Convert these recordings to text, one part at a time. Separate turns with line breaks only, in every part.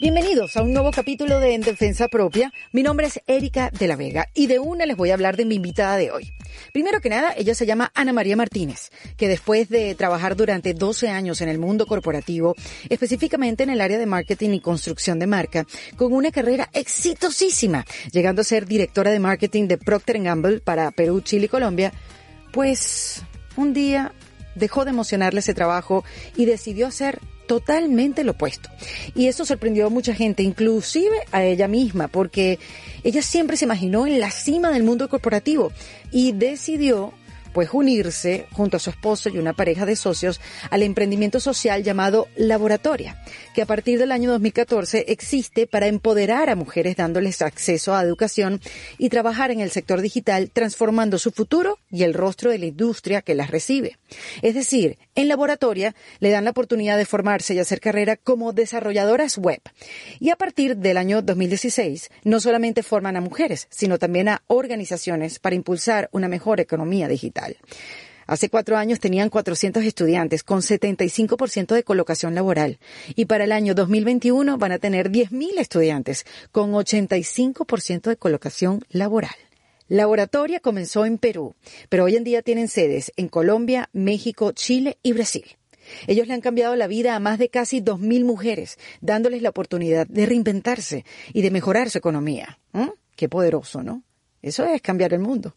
Bienvenidos a un nuevo capítulo de En Defensa Propia. Mi nombre es Erika de la Vega y de una les voy a hablar de mi invitada de hoy. Primero que nada, ella se llama Ana María Martínez, que después de trabajar durante 12 años en el mundo corporativo, específicamente en el área de marketing y construcción de marca, con una carrera exitosísima, llegando a ser directora de marketing de Procter Gamble para Perú, Chile y Colombia, pues un día dejó de emocionarle ese trabajo y decidió hacer totalmente lo opuesto. Y eso sorprendió a mucha gente, inclusive a ella misma, porque ella siempre se imaginó en la cima del mundo corporativo y decidió pues unirse junto a su esposo y una pareja de socios al emprendimiento social llamado Laboratoria, que a partir del año 2014 existe para empoderar a mujeres dándoles acceso a educación y trabajar en el sector digital transformando su futuro y el rostro de la industria que las recibe. Es decir, en Laboratoria le dan la oportunidad de formarse y hacer carrera como desarrolladoras web. Y a partir del año 2016 no solamente forman a mujeres, sino también a organizaciones para impulsar una mejor economía digital. Hace cuatro años tenían 400 estudiantes con 75% de colocación laboral y para el año 2021 van a tener 10.000 estudiantes con 85% de colocación laboral. Laboratoria comenzó en Perú, pero hoy en día tienen sedes en Colombia, México, Chile y Brasil. Ellos le han cambiado la vida a más de casi 2.000 mujeres, dándoles la oportunidad de reinventarse y de mejorar su economía. ¿Mm? Qué poderoso, ¿no? Eso es cambiar el mundo.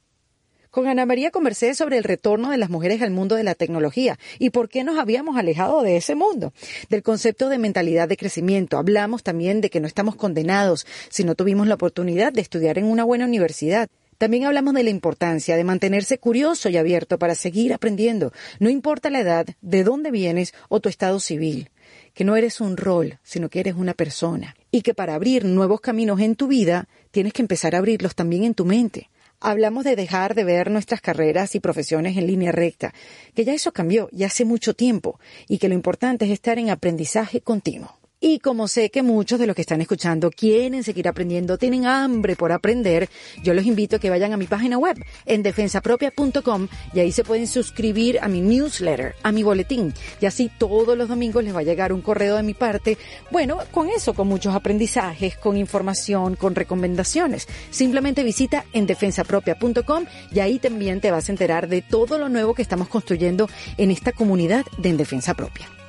Con Ana María conversé sobre el retorno de las mujeres al mundo de la tecnología y por qué nos habíamos alejado de ese mundo, del concepto de mentalidad de crecimiento. Hablamos también de que no estamos condenados si no tuvimos la oportunidad de estudiar en una buena universidad. También hablamos de la importancia de mantenerse curioso y abierto para seguir aprendiendo, no importa la edad, de dónde vienes o tu estado civil que no eres un rol, sino que eres una persona, y que para abrir nuevos caminos en tu vida tienes que empezar a abrirlos también en tu mente. Hablamos de dejar de ver nuestras carreras y profesiones en línea recta, que ya eso cambió y hace mucho tiempo, y que lo importante es estar en aprendizaje continuo. Y como sé que muchos de los que están escuchando quieren seguir aprendiendo, tienen hambre por aprender, yo los invito a que vayan a mi página web en defensapropia.com y ahí se pueden suscribir a mi newsletter, a mi boletín. Y así todos los domingos les va a llegar un correo de mi parte. Bueno, con eso, con muchos aprendizajes, con información, con recomendaciones. Simplemente visita en defensapropia.com y ahí también te vas a enterar de todo lo nuevo que estamos construyendo en esta comunidad de En Defensa Propia.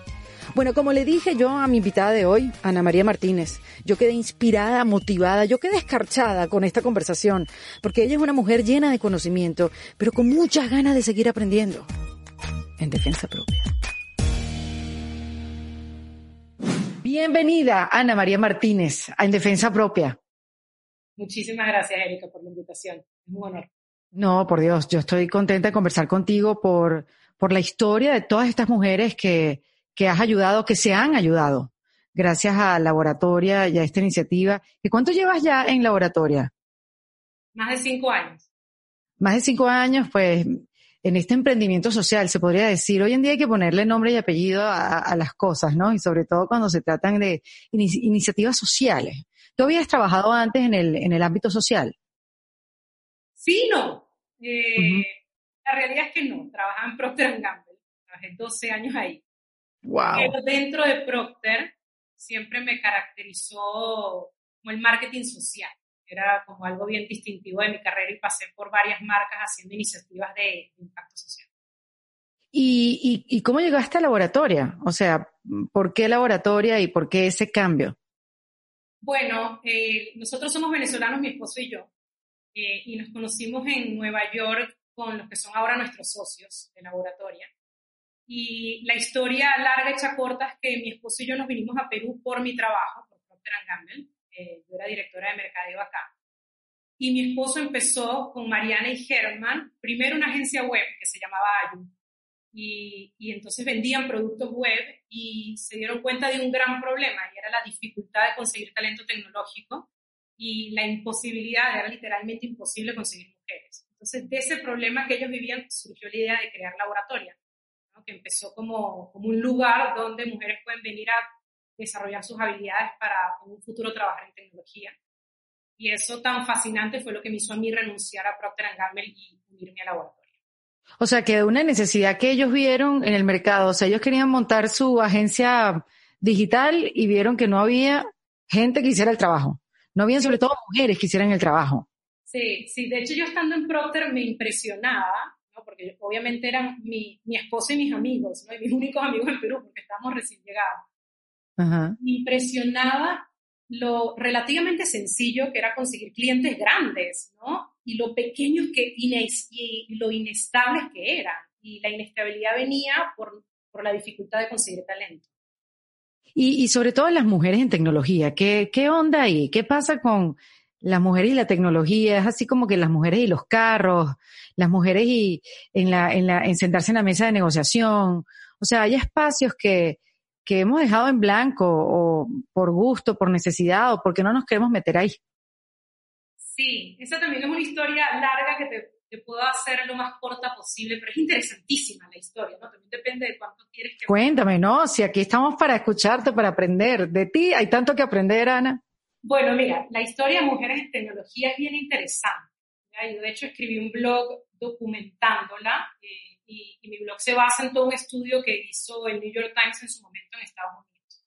Bueno, como le dije yo a mi invitada de hoy, Ana María Martínez, yo quedé inspirada, motivada, yo quedé escarchada con esta conversación, porque ella es una mujer llena de conocimiento, pero con muchas ganas de seguir aprendiendo. En defensa propia. Bienvenida, Ana María Martínez, a En Defensa Propia.
Muchísimas gracias, Erika, por la invitación. Es un honor.
No, por Dios, yo estoy contenta de conversar contigo por, por la historia de todas estas mujeres que, que has ayudado, que se han ayudado, gracias a Laboratoria y a esta iniciativa. ¿Y cuánto llevas ya en Laboratoria?
Más de cinco años.
Más de cinco años, pues, en este emprendimiento social, se podría decir. Hoy en día hay que ponerle nombre y apellido a, las cosas, ¿no? Y sobre todo cuando se tratan de iniciativas sociales. ¿Tú habías trabajado antes en el, en el ámbito social?
Sí, no. Eh, la realidad es que no. Trabajaba en Procter Gamble. Trabajé 12 años ahí. Pero dentro de Procter siempre me caracterizó como el marketing social. Era como algo bien distintivo de mi carrera y pasé por varias marcas haciendo iniciativas de, impacto social.
¿Y, y, cómo llegaste a laboratoria? O sea, ¿por qué laboratoria y por qué ese cambio?
Bueno, eh, nosotros somos venezolanos, mi esposo y yo, eh, y nos conocimos en Nueva York con los que son ahora nuestros socios de laboratoria. Y la historia larga, hecha corta, es que mi esposo y yo nos vinimos a Perú por mi trabajo, por Procter Gamble. Yo era directora de mercadeo acá. Y mi esposo empezó con Mariana y Germán, primero una agencia web que se llamaba Ayu. Y, y, entonces vendían productos web y se dieron cuenta de un gran problema y era la dificultad de conseguir talento tecnológico y la imposibilidad, era literalmente imposible conseguir mujeres. Entonces de ese problema que ellos vivían surgió la idea de crear laboratorio que empezó como, como un lugar donde mujeres pueden venir a desarrollar sus habilidades para en un futuro trabajar en tecnología. Y eso tan fascinante fue lo que me hizo a mí renunciar a Procter Gamble y unirme al laboratorio.
O sea, que una necesidad que ellos vieron en el mercado, o sea, ellos querían montar su agencia digital y vieron que no había gente que hiciera el trabajo. No habían sobre todo mujeres que hicieran el trabajo.
Sí, sí. De hecho, yo estando en Procter me impresionaba. Porque obviamente eran mi, mi esposo y mis amigos, ¿no? y mis únicos amigos en Perú, porque estábamos recién llegados.
Ajá.
Me impresionaba lo relativamente sencillo que era conseguir clientes grandes, ¿no? Y lo pequeños que, y lo inestables que eran. Y la inestabilidad venía por, por la dificultad de conseguir talento.
Y, y sobre todo las mujeres en tecnología, ¿qué, ¿qué onda ahí? ¿Qué pasa con las mujeres y la tecnología? Es así como que las mujeres y los carros, las mujeres y en, la, en, la, en sentarse en la mesa de negociación. O sea, hay espacios que, que hemos dejado en blanco o por gusto, por necesidad o porque no nos queremos meter ahí.
Sí, esa también es una historia larga que te, te, puedo hacer lo más corta posible, pero es interesantísima la historia, ¿no? También depende de cuánto quieres que...
Cuéntame, ¿no? Si aquí estamos para escucharte, para aprender. De ti hay tanto que aprender, Ana.
Bueno, mira, la historia de mujeres en tecnología es bien interesante. Yo, de hecho, escribí un blog documentándola. Eh, y, mi blog se basa en todo un estudio que hizo el New York Times en su momento en Estados Unidos.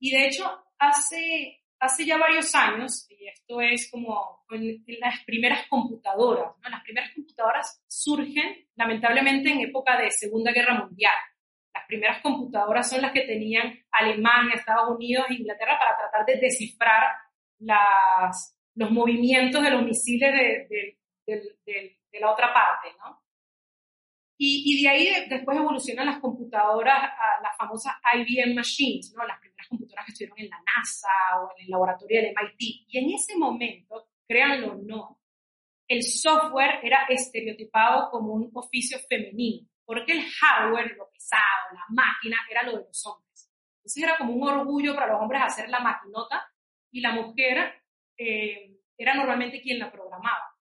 Y de hecho, hace, hace ya varios años, y esto es como las primeras computadoras, ¿no? las primeras computadoras surgen lamentablemente en época de Segunda Guerra Mundial. Las primeras computadoras son las que tenían Alemania, Estados Unidos e Inglaterra para tratar de descifrar las, los movimientos de los misiles de, de, de, de la otra parte, ¿no? Y, de ahí después evolucionan las computadoras, las famosas IBM Machines, ¿no? las primeras computadoras que estuvieron en la NASA o en el laboratorio del MIT. Y en ese momento, créanlo o no, el software era estereotipado como un oficio femenino, porque el hardware, lo pesado, la máquina, era lo de los hombres. Entonces era como un orgullo para los hombres hacer la maquinota y la mujer eh, era normalmente quien la programaba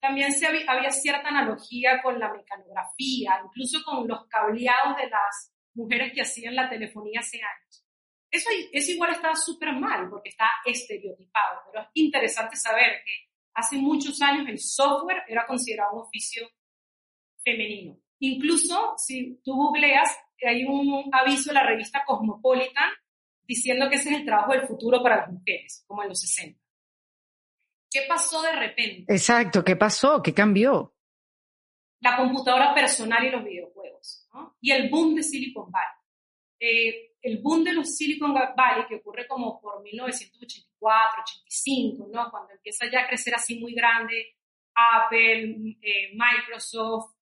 también había, cierta analogía con la mecanografía, incluso con los cableados de las mujeres que hacían la telefonía hace años. Eso, eso igual estaba súper mal porque está estereotipado, pero es interesante saber que hace muchos años el software era considerado un oficio femenino. Incluso si tú googleas, hay un aviso en la revista Cosmopolitan diciendo que ese es el trabajo del futuro para las mujeres, como en los 60. ¿Qué pasó de repente?
Exacto, ¿qué pasó? ¿Qué cambió?
La computadora personal y los videojuegos, ¿no? Y el boom de Silicon Valley. Eh, el boom de los Silicon Valley, que ocurre como por 1984, 85, ¿no? Cuando empieza ya a crecer así muy grande, Apple, eh, Microsoft,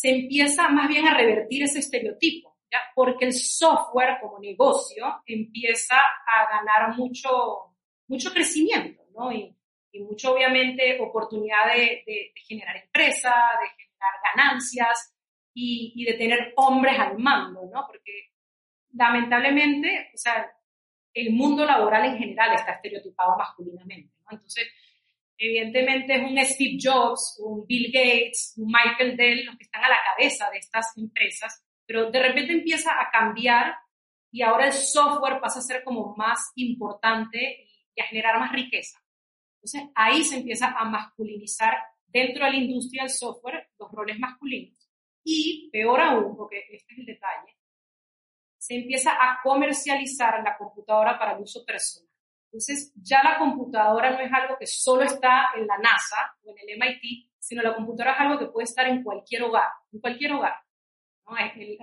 se empieza más bien a revertir ese estereotipo, ¿ya? Porque el software como negocio empieza a ganar mucho, mucho crecimiento, ¿no? Y, mucho obviamente oportunidad de, generar empresa, de generar ganancias y, y, de tener hombres al mando, ¿no? Porque lamentablemente, o sea, el mundo laboral en general está estereotipado masculinamente, ¿no? Entonces, evidentemente es un Steve Jobs, un Bill Gates, un Michael Dell los que están a la cabeza de estas empresas, pero de repente empieza a cambiar y ahora el software pasa a ser como más importante y a generar más riqueza. Entonces ahí se empieza a masculinizar dentro de la industria del software los roles masculinos. Y peor aún, porque este es el detalle, se empieza a comercializar la computadora para el uso personal. Entonces ya la computadora no es algo que solo está en la NASA o en el MIT, sino la computadora es algo que puede estar en cualquier hogar, en cualquier hogar.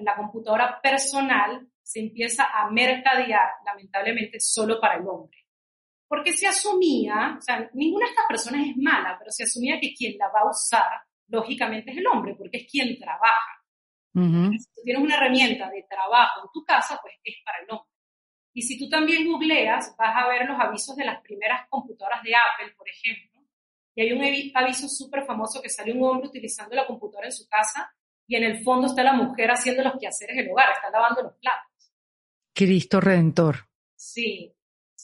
La computadora personal se empieza a mercadear, lamentablemente, solo para el hombre porque se asumía, o sea, ninguna de estas personas es mala, pero se asumía que quien la va a usar, lógicamente, es el hombre, porque es quien trabaja. Si tú tienes una herramienta de trabajo en tu casa, pues es para el hombre. Y si tú también googleas, vas a ver los avisos de las primeras computadoras de Apple, por ejemplo. Y hay un aviso súper famoso que sale un hombre utilizando la computadora en su casa y en el fondo está la mujer haciendo los quehaceres del hogar, está lavando los platos.
Cristo Redentor.
Sí,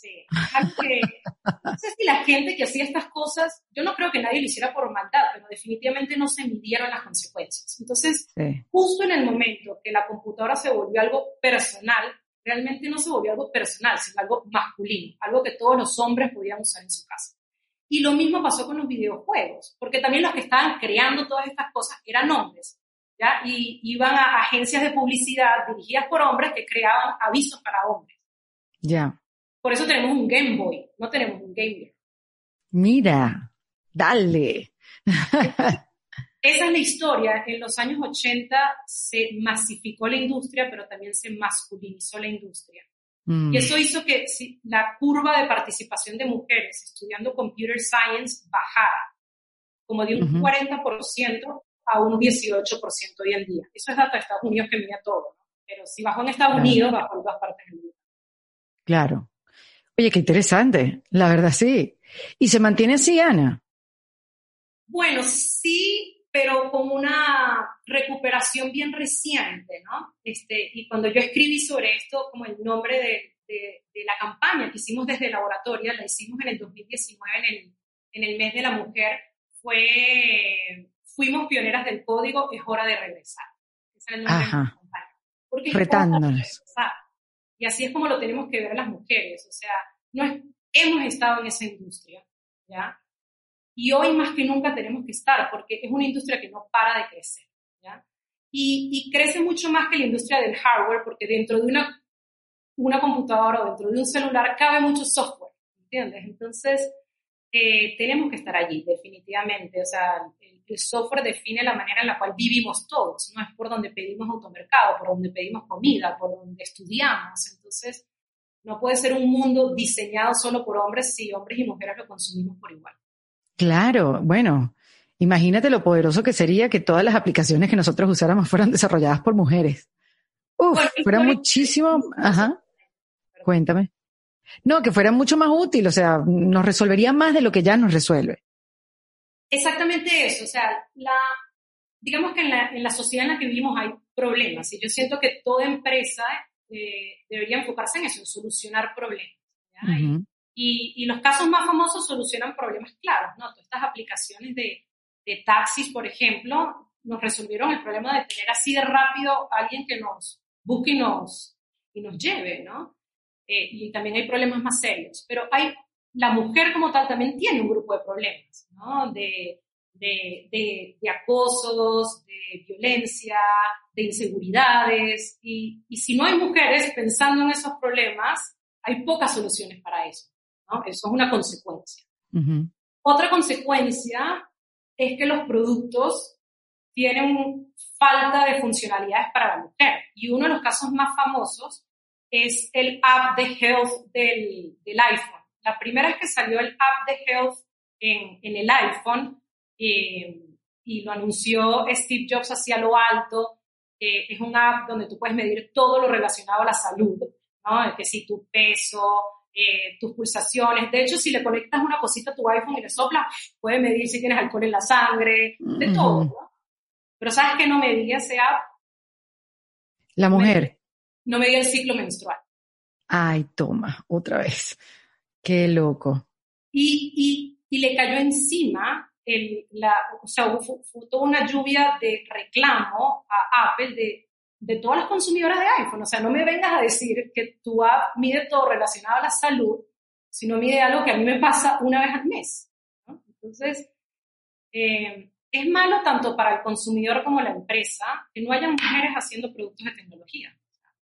Sí. no sé si la gente que hacía estas cosas, yo no creo que nadie lo hiciera por maldad, pero definitivamente no se midieron las consecuencias. Entonces, justo en el momento que la computadora se volvió algo personal, realmente no se volvió algo personal, sino algo masculino, algo que todos los hombres podían usar en su casa. Y lo mismo pasó con los videojuegos, porque también los que estaban creando todas estas cosas eran hombres, ¿ya? Y iban a agencias de publicidad dirigidas por hombres que creaban avisos para hombres.
Ya.
Por eso tenemos un Game Boy, no tenemos un Game Gear.
Mira, dale.
Esa es la historia. En los años 80 se masificó la industria, pero también se masculinizó la industria. Mm. Y eso hizo que la curva de participación de mujeres estudiando computer science bajara, como de un 40% a un 18% hoy en día. Eso es data de Estados Unidos que mira todo, pero si bajó en Estados Unidos, bajó en todas partes del mundo.
Claro. Oye, qué interesante, la verdad sí. ¿Y se mantiene así, Ana?
Bueno, sí, pero con una recuperación bien reciente, ¿no? Este, y cuando yo escribí sobre esto, como el nombre de, la campaña que hicimos desde laboratorio, la hicimos en el 2019, en el, en el mes de la mujer, fue Fuimos pioneras del código, es hora de regresar. Ese es el nombre de la campaña. Porque
Retándonos.
Y así es como lo tenemos que ver las mujeres. O sea, no hemos estado en esa industria, ¿ya? Y hoy más que nunca tenemos que estar, porque es una industria que no para de crecer, ¿ya? Y, y crece mucho más que la industria del hardware, porque dentro de una, una computadora o dentro de un celular cabe mucho software, ¿entiendes? Entonces, eh, tenemos que estar allí, definitivamente. O sea, el, el, software define la manera en la cual vivimos todos, no es por donde pedimos automercado, por donde pedimos comida, por donde estudiamos. Entonces, no puede ser un mundo diseñado solo por hombres si hombres y mujeres lo consumimos por igual.
Claro, bueno, imagínate lo poderoso que sería que todas las aplicaciones que nosotros usáramos fueran desarrolladas por mujeres. Uf, fuera muchísimo, ajá. Cuéntame. No, que fuera mucho más útil, o sea, nos resolvería más de lo que ya nos resuelve.
Exactamente eso, o sea, la, digamos que en la, en la sociedad en la que vivimos hay problemas y yo siento que toda empresa eh, debería enfocarse en eso, en solucionar problemas. Y, y, los casos más famosos solucionan problemas claros, ¿no? Todas estas aplicaciones de, de taxis, por ejemplo, nos resolvieron el problema de tener así de rápido a alguien que nos busque y nos, y nos lleve, ¿no? Eh, y también hay problemas más serios, pero hay, la mujer como tal también tiene un grupo de problemas, ¿no? De, de, de, de acosos, de violencia, de inseguridades, y, y, si no hay mujeres pensando en esos problemas, hay pocas soluciones para eso, ¿no? Eso es una consecuencia. Otra consecuencia es que los productos tienen falta de funcionalidades para la mujer, y uno de los casos más famosos es el app de health del, del iPhone. La primera vez que salió el app de health en, en el iPhone, eh, y lo anunció Steve Jobs hacia lo alto, eh, es un app donde tú puedes medir todo lo relacionado a la salud, ¿no? Que si tu peso, eh, tus pulsaciones. De hecho, si le conectas una cosita a tu iPhone y le sopla, puede medir si tienes alcohol en la sangre, de todo, ¿no? Pero ¿sabes qué no medía ese app?
La mujer
no me dio el ciclo menstrual.
Ay, toma, otra vez. Qué loco.
Y, y, y le cayó encima, el, la, o sea, fue, toda una lluvia de reclamo a Apple de, de todas las consumidoras de iPhone. O sea, no me vengas a decir que tu app mide todo relacionado a la salud, sino mide algo que a mí me pasa una vez al mes. Entonces, eh, es malo tanto para el consumidor como la empresa que no haya mujeres haciendo productos de tecnología.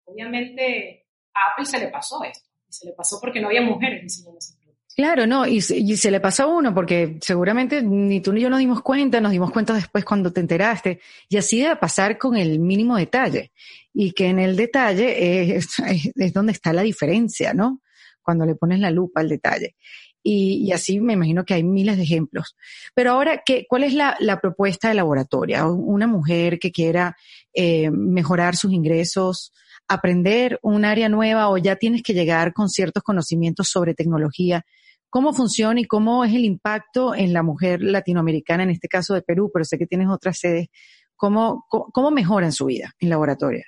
Obviamente a Apple se le pasó esto, y se le pasó porque no había mujeres diseñando ese.
Claro, no, y, se le pasó a uno porque seguramente ni tú ni yo nos dimos cuenta, nos dimos cuenta después cuando te enteraste, y así debe pasar con el mínimo detalle, y que en el detalle es, donde está la diferencia, ¿no? Cuando le pones la lupa al detalle. Y, y, así me imagino que hay miles de ejemplos. Pero ahora, ¿qué, ¿cuál es la, propuesta de laboratoria? Una mujer que quiera eh, mejorar sus ingresos, aprender un área nueva o ya tienes que llegar con ciertos conocimientos sobre tecnología. ¿Cómo funciona y cómo es el impacto en la mujer latinoamericana, en este caso de Perú, pero sé que tienes otras sedes? ¿Cómo, cómo, mejoran su vida en laboratorio?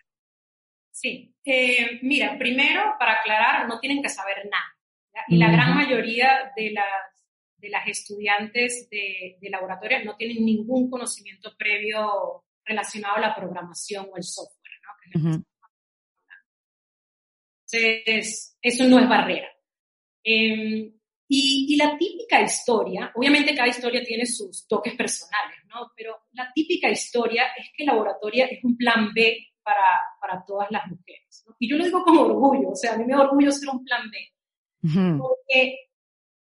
Sí, eh, mira, primero, para aclarar, no tienen que saber nada. Y la gran mayoría de las, de las estudiantes de, de laboratorio no tienen ningún conocimiento previo relacionado a la programación o el software, ¿no? Entonces, eso no es barrera. Em, y, la típica historia, obviamente cada historia tiene sus toques personales, ¿no? Pero la típica historia es que laboratoria es un plan B para, para todas las mujeres. ¿no? Y yo lo digo con orgullo, o sea, a mí me orgullo ser un plan B. Porque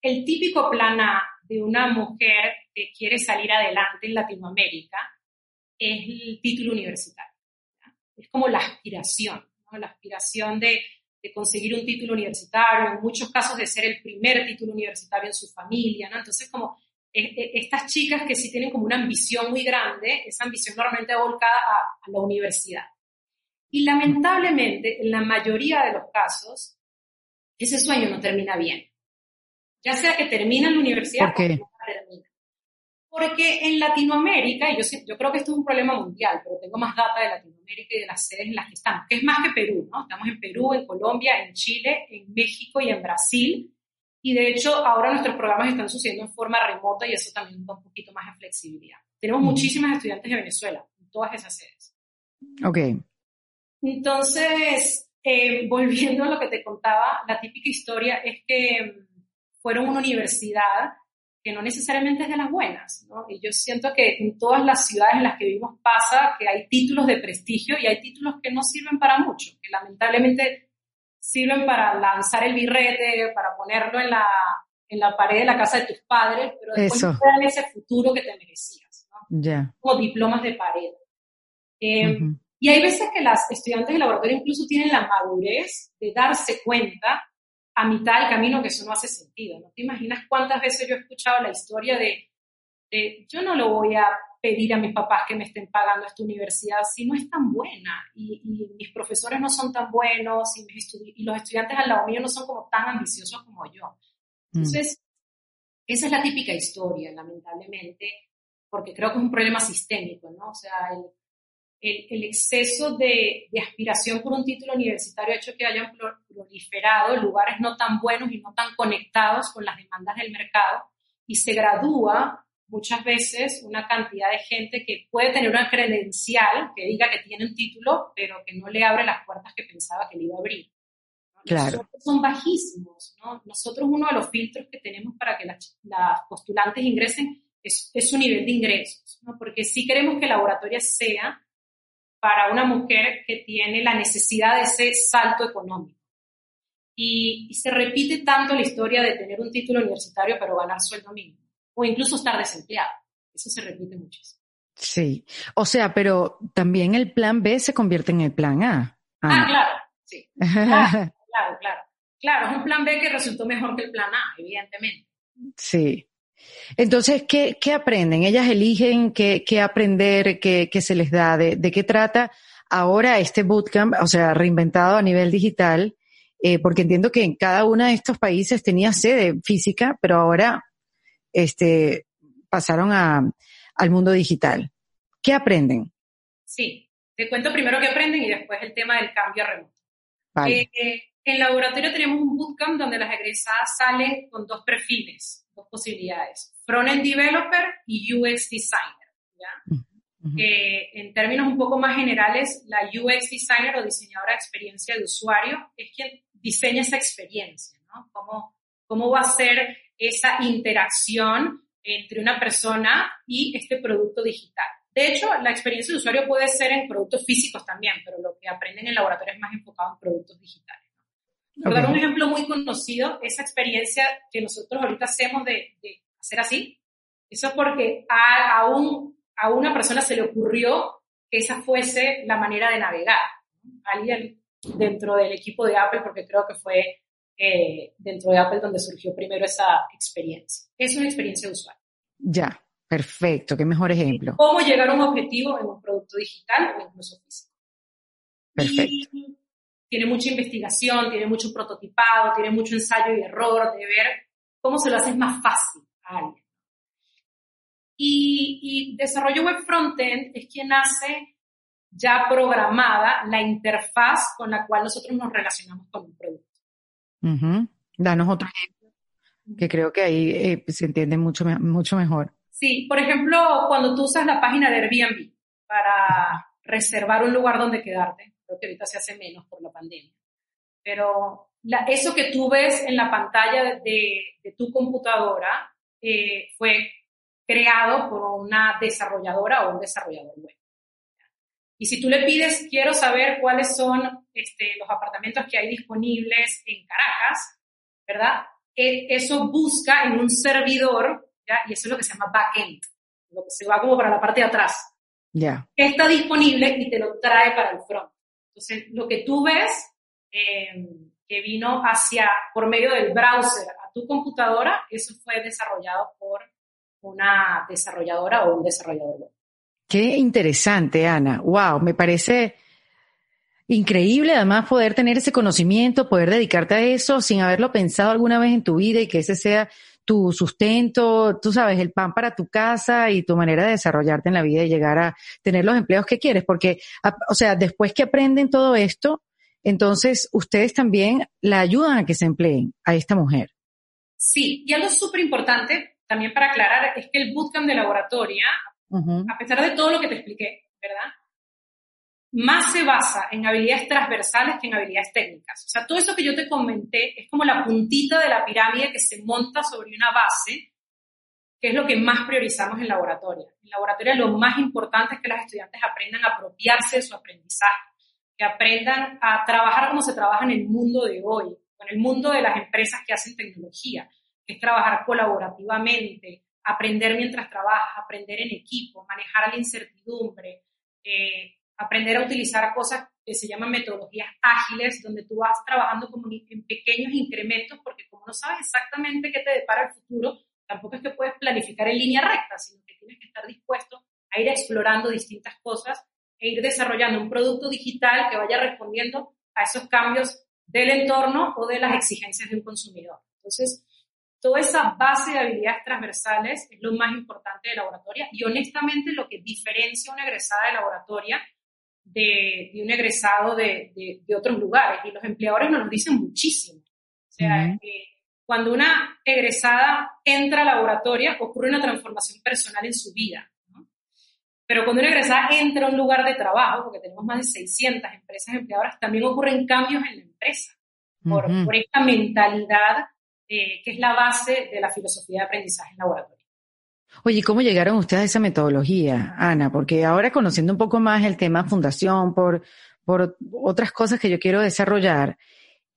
el típico plan A de una mujer que quiere salir adelante en Latinoamérica es el título universitario. Es como la aspiración, la aspiración de, de, conseguir un título universitario, en muchos casos de ser el primer título universitario en su familia. ¿no? Entonces, como eh, eh, estas chicas que sí tienen como una ambición muy grande, esa ambición normalmente volcada a, a la universidad. Y lamentablemente, en la mayoría de los casos, ese sueño no termina bien. Ya sea que termina en la universidad o no termina. Porque en Latinoamérica, y yo, yo creo que esto es un problema mundial, pero tengo más data de Latinoamérica y de las sedes en las que estamos, que es más que Perú, ¿no? Estamos en Perú, en Colombia, en Chile, en México y en Brasil. Y de hecho, ahora nuestros programas están sucediendo en forma remota y eso también da un poquito más de flexibilidad. Tenemos muchísimas estudiantes de Venezuela en todas esas sedes.
Ok.
Entonces, eh, volviendo a lo que te contaba, la típica historia es que mm, fueron una universidad que no necesariamente es de las buenas, ¿no? Y yo siento que en todas las ciudades en las que vivimos pasa que hay títulos de prestigio y hay títulos que no sirven para mucho, que lamentablemente sirven para lanzar el birrete, para ponerlo en la, en la pared de la casa de tus padres, pero después
Eso.
no te dan ese futuro que te merecías, ¿no?
Ya.
Como diplomas de pared. Eh,
Ujú.
y hay veces que las estudiantes de laboratorio incluso tienen la madurez de darse cuenta a mitad del camino que eso no hace sentido. ¿No te imaginas cuántas veces yo he escuchado la historia de, de, yo no lo voy a pedir a mis papás que me estén pagando esta universidad si no es tan buena y, y mis profesores no son tan buenos y, mis estu- y los estudiantes al lado mío no son como tan ambiciosos como yo.
Mm.
Entonces, esa es la típica historia, lamentablemente, porque creo que es un problema sistémico, ¿no? O sea, el, el, el exceso de, de, aspiración por un título universitario ha hecho que hayan proliferado lugares no tan buenos y no tan conectados con las demandas del mercado y se gradúa muchas veces una cantidad de gente que puede tener una credencial que diga que tiene un título, pero que no le abre las puertas que pensaba que le iba a abrir.
Claro.
Son bajísimos, ¿no? Nosotros uno de los filtros que tenemos para que las, las postulantes ingresen es, es, su nivel de ingresos, ¿no? Porque sí queremos que el laboratorio sea para una mujer que tiene la necesidad de ese salto económico. Y, y, se repite tanto la historia de tener un título universitario pero ganar sueldo mínimo, o incluso estar desempleado. Eso se repite muchísimo.
Sí, o sea, pero también el plan B se convierte en el plan A.
Ah, ah claro, sí. Claro, claro, claro. Claro, es un plan B que resultó mejor que el plan A, evidentemente.
Sí. Entonces, ¿qué, qué aprenden? Ellas eligen qué, qué aprender, qué, qué, se les da, de, de, qué trata ahora este bootcamp, o sea, reinventado a nivel digital, eh, porque entiendo que en cada uno de estos países tenía sede física, pero ahora este, pasaron a, al mundo digital. ¿Qué aprenden?
Sí, te cuento primero qué aprenden y después el tema del cambio remoto.
Vale.
Eh, en laboratorio tenemos un bootcamp donde las egresadas salen con dos perfiles, dos posibilidades, front-end developer y UX designer. ¿ya? Uh -huh. eh, en términos un poco más generales, la UX designer o diseñadora de experiencia de usuario es quien diseña esa experiencia, ¿no? Cómo, cómo va a ser esa interacción entre una persona y este producto digital. De hecho, la experiencia de usuario puede ser en productos físicos también, pero lo que aprenden en el laboratorio es más enfocado en productos digitales. Okay. dar un ejemplo muy conocido, esa experiencia que nosotros ahorita hacemos de, de hacer así, eso es porque a, a, un, a, una persona se le ocurrió que esa fuese la manera de navegar. Alguien dentro del equipo de Apple, porque creo que fue eh, dentro de Apple donde surgió primero esa experiencia. Es una experiencia de usuario.
Ya, perfecto, qué mejor ejemplo.
Cómo llegar a un objetivo en un producto digital o incluso físico.
Perfecto.
Y tiene mucha investigación, tiene mucho prototipado, tiene mucho ensayo y error de ver cómo se lo haces más fácil a alguien. Y, y desarrollo web frontend es quien hace ya programada la interfaz con la cual nosotros nos relacionamos con un producto.
Uh -huh. Danos otro ejemplo, que creo que ahí eh, se entiende mucho, mucho mejor.
Sí, por ejemplo, cuando tú usas la página de Airbnb para reservar un lugar donde quedarte, creo que ahorita se hace menos por la pandemia, pero la, eso que tú ves en la pantalla de, de, tu computadora eh, fue creado por una desarrolladora o un desarrollador web. Y si tú le pides, quiero saber cuáles son este, los apartamentos que hay disponibles en Caracas, ¿verdad? E, eso busca en un servidor, ¿ya? Y eso es lo que se llama backend, lo que se va como para la parte de atrás.
Ya.
Está disponible y te lo trae para el front. Entonces, lo que tú ves eh, que vino hacia, por medio del browser a tu computadora, eso fue desarrollado por una desarrolladora o un desarrollador web.
Qué interesante, Ana. Wow, me parece increíble además poder tener ese conocimiento, poder dedicarte a eso sin haberlo pensado alguna vez en tu vida y que ese sea tu sustento, tú sabes, el pan para tu casa y tu manera de desarrollarte en la vida y llegar a tener los empleos que quieres. Porque, o sea, después que aprenden todo esto, entonces ustedes también la ayudan a que se empleen a esta mujer.
Sí, y algo súper importante también para aclarar es que el bootcamp de laboratoria, a pesar de todo lo que te expliqué, ¿verdad? Más se basa en habilidades transversales que en habilidades técnicas. O sea, todo eso que yo te comenté es como la puntita de la pirámide que se monta sobre una base, que es lo que más priorizamos en laboratoria. En laboratoria lo más importante es que los estudiantes aprendan a apropiarse de su aprendizaje, que aprendan a trabajar como se trabaja en el mundo de hoy, en el mundo de las empresas que hacen tecnología es trabajar colaborativamente, aprender mientras trabajas, aprender en equipo, manejar la incertidumbre, eh, aprender a utilizar cosas que se llaman metodologías ágiles, donde tú vas trabajando como en pequeños incrementos, porque como no sabes exactamente qué te depara el futuro, tampoco es que puedes planificar en línea recta, sino que tienes que estar dispuesto a ir explorando distintas cosas e ir desarrollando un producto digital que vaya respondiendo a esos cambios del entorno o de las exigencias de un consumidor. Entonces, Toda esa base de habilidades transversales es lo más importante de laboratoria y honestamente lo que diferencia una egresada de laboratoria de, de un egresado de, de, otros lugares. Y los empleadores nos lo dicen muchísimo. O sea, cuando una egresada entra a laboratoria ocurre una transformación personal en su vida. Pero cuando una egresada entra a un lugar de trabajo, porque tenemos más de 600 empresas empleadoras, también ocurren cambios en la empresa por, por esta mentalidad eh, que es la base de la filosofía de aprendizaje en laboratorio.
Oye, ¿cómo llegaron ustedes a esa metodología, Ana? Porque ahora conociendo un poco más el tema fundación, por, por otras cosas que yo quiero desarrollar,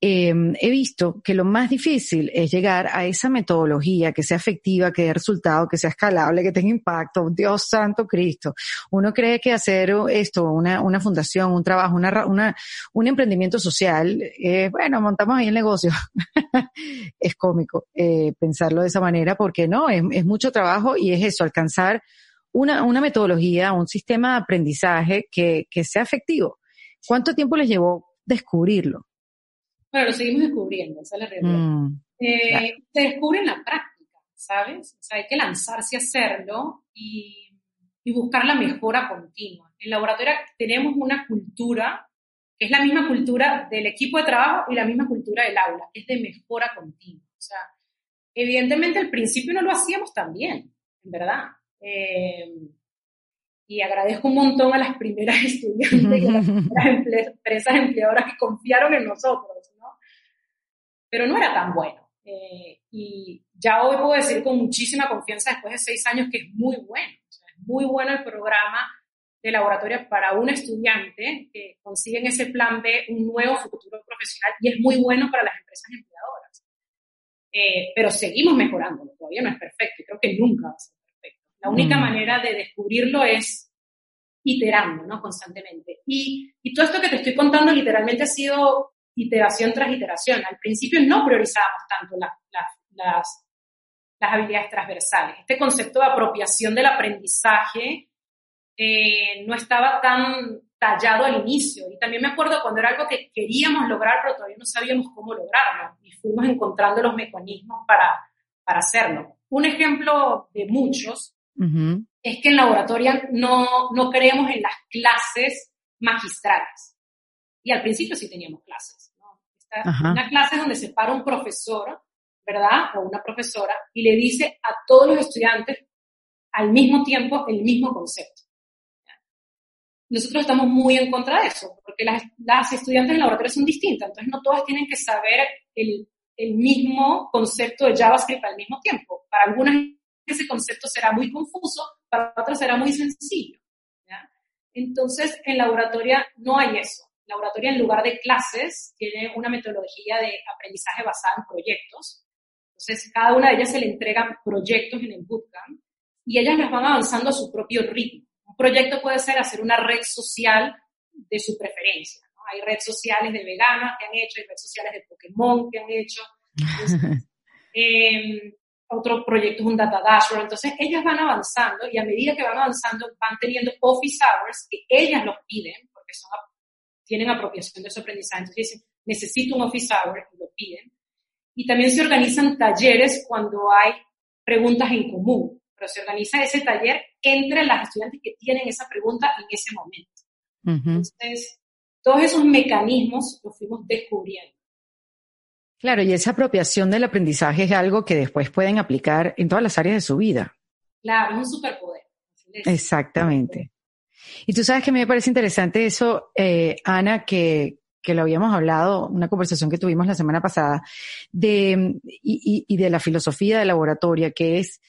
Em, he visto que lo más difícil es llegar a esa metodología que sea efectiva, que dé resultado, que sea escalable, que tenga impacto. Dios santo Cristo. Uno cree que hacer esto, una, fundación, un trabajo, una, una, un emprendimiento social, eh, bueno, montamos ahí el negocio. es cómico eh, pensarlo de esa manera porque no, es, es mucho trabajo y es eso, alcanzar una, una metodología, un sistema de aprendizaje que, que sea efectivo. ¿Cuánto tiempo les llevó descubrirlo?
Bueno, lo seguimos descubriendo, esa es la realidad. Mm, eh, Se descubre en la práctica, ¿sabes? O sea, hay que lanzarse a hacerlo y, y buscar la mejora continua. En laboratorio tenemos una cultura que es la misma cultura del equipo de trabajo y la misma cultura del aula, es de mejora continua. O sea, evidentemente al principio no lo hacíamos tan bien, en verdad. Eh, y agradezco un montón a las primeras estudiantes y a las primeras empresas empleadoras que confiaron en nosotros pero no era tan bueno. Eh, y ya hoy puedo decir con muchísima confianza, después de seis años, que es muy bueno. O sea, es muy bueno el programa de laboratorio para un estudiante que consigue en ese plan B un nuevo futuro profesional y es muy bueno para las empresas empleadoras. Eh, pero seguimos mejorándolo, todavía no es perfecto y creo que nunca va a ser perfecto. La única mm. manera de descubrirlo es iterando, ¿no? Constantemente. Y, y todo esto que te estoy contando literalmente ha sido iteración tras iteración. Al principio no priorizábamos tanto las, las, habilidades transversales. Este concepto de apropiación del aprendizaje eh, no estaba tan tallado al inicio. Y también me acuerdo cuando era algo que queríamos lograr, pero todavía no sabíamos cómo lograrlo. Y fuimos encontrando los mecanismos para, para hacerlo. Un ejemplo de muchos es que en laboratorio no, no creemos en las clases magistrales. Y al principio sí teníamos clases una clase donde se para un profesor, ¿verdad? O una profesora y le dice a todos los estudiantes al mismo tiempo el mismo concepto. Nosotros estamos muy en contra de eso, porque las, las estudiantes en laboratorio son distintas, entonces no todas tienen que saber el, el mismo concepto de JavaScript al mismo tiempo. Para algunas ese concepto será muy confuso, para otras será muy sencillo. Entonces, en laboratorio no hay eso. Laboratorio en lugar de clases tiene una metodología de aprendizaje basada en proyectos. Entonces, cada una de ellas se le entregan proyectos en el bootcamp y ellas las van avanzando a su propio ritmo. Un proyecto puede ser hacer una red social de su preferencia. Hay redes sociales de veganas que han hecho, hay redes sociales de Pokémon que han hecho. eh, otro proyecto es un data dashboard. Entonces, ellas van avanzando y a medida que van avanzando, van teniendo office hours que ellas los piden, porque son, tienen apropiación de su aprendizaje. Entonces, dicen, necesito un office hour y lo piden. Y también se organizan talleres cuando hay preguntas en común, pero se organiza ese taller entre las estudiantes que tienen esa pregunta en ese momento. Entonces, todos esos mecanismos los fuimos descubriendo.
Claro, y esa apropiación del aprendizaje es algo que después pueden aplicar en todas las áreas de su vida.
Claro, es un superpoder.
Exactamente. Y tú sabes que a mí me parece interesante eso, eh, Ana, que, que lo habíamos hablado, una conversación que tuvimos la semana pasada, de, y, y de la filosofía de laboratoria, que es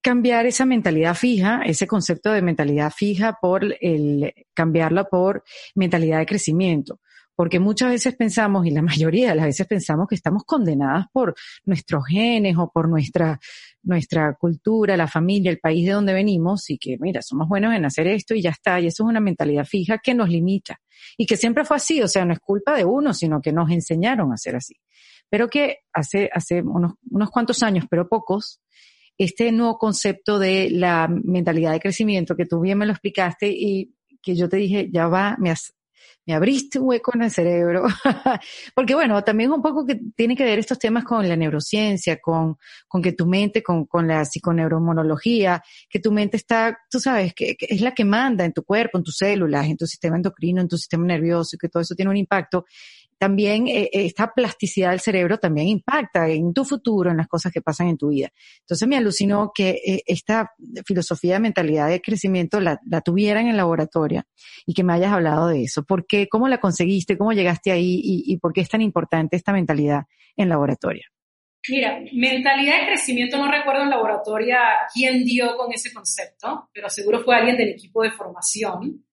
cambiar esa mentalidad fija, ese concepto de mentalidad fija por el, cambiarla por mentalidad de crecimiento porque muchas veces pensamos, y la mayoría de las veces pensamos que estamos condenadas por nuestros genes o por nuestra, nuestra cultura, la familia, el país de donde venimos, y que, mira, somos buenos en hacer esto y ya está, y eso es una mentalidad fija que nos limita, y que siempre fue así, o sea, no es culpa de uno, sino que nos enseñaron a ser así. Pero que hace, hace unos, unos cuantos años, pero pocos, este nuevo concepto de la mentalidad de crecimiento, que tú bien me lo explicaste y que yo te dije, ya va, me has me abriste un hueco en el cerebro. Porque bueno, también un poco que tiene que ver estos temas con la neurociencia, con, con que tu mente, con, con la psiconeuromonología, que tu mente está, tú sabes, que, que, es la que manda en tu cuerpo, en tus células, en tu sistema endocrino, en tu sistema nervioso, y que todo eso tiene un impacto también eh, esta plasticidad del cerebro también impacta en tu futuro, en las cosas que pasan en tu vida. Entonces me alucinó que eh, esta filosofía de mentalidad de crecimiento la, la, tuvieran en laboratorio y que me hayas hablado de eso. ¿Por qué? ¿Cómo la conseguiste? ¿Cómo llegaste ahí? ¿Y, y por qué es tan importante esta mentalidad en laboratorio?
Mira, mentalidad de crecimiento, no recuerdo en laboratorio quién dio con ese concepto, pero seguro fue alguien del equipo de formación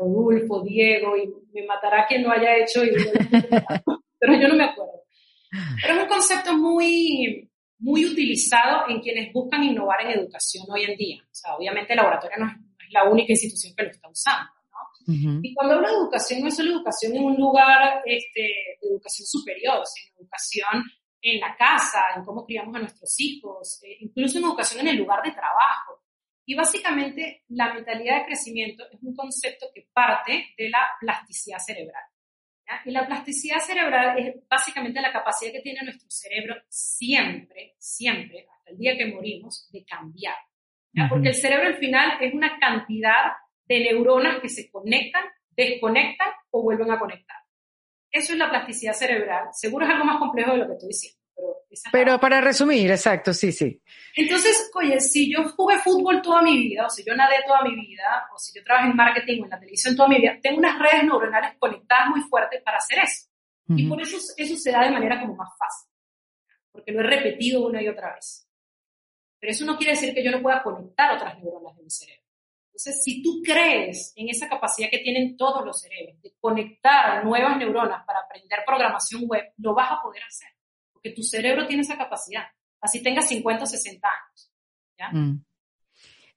Rodulfo, Diego, y me matará quien lo haya hecho, y, pero yo no me acuerdo. Pero es un concepto muy, muy utilizado en quienes buscan innovar en educación hoy en día. O sea, obviamente el laboratorio no es, la única institución que lo está usando. ¿no? Y cuando hablo de educación, no es solo educación en un lugar este, de educación superior, sino educación en la casa, en cómo criamos a nuestros hijos, eh, incluso en educación en el lugar de trabajo. Y básicamente la mentalidad de crecimiento es un concepto que parte de la plasticidad cerebral. ¿ya? Y la plasticidad cerebral es básicamente la capacidad que tiene nuestro cerebro siempre, siempre, hasta el día que morimos, de cambiar. ¿ya? Porque el cerebro al final es una cantidad de neuronas que se conectan, desconectan o vuelven a conectar. Eso es la plasticidad cerebral. Seguro es algo más complejo de lo que estoy diciendo.
Pero para resumir, exacto, sí, sí.
Entonces, oye, si yo jugué fútbol toda mi vida, o si yo nadé toda mi vida, o si yo trabajé en marketing o en la televisión toda mi vida, tengo unas redes neuronales conectadas muy fuertes para hacer eso. Uh -huh. Y por eso eso se da de manera como más fácil, porque lo he repetido una y otra vez. Pero eso no quiere decir que yo no pueda conectar otras neuronas de mi cerebro. Entonces, si tú crees en esa capacidad que tienen todos los cerebros de conectar nuevas neuronas para aprender programación web, lo vas a poder hacer porque tu cerebro tiene esa capacidad, así tengas 50 o 60 años. Mm.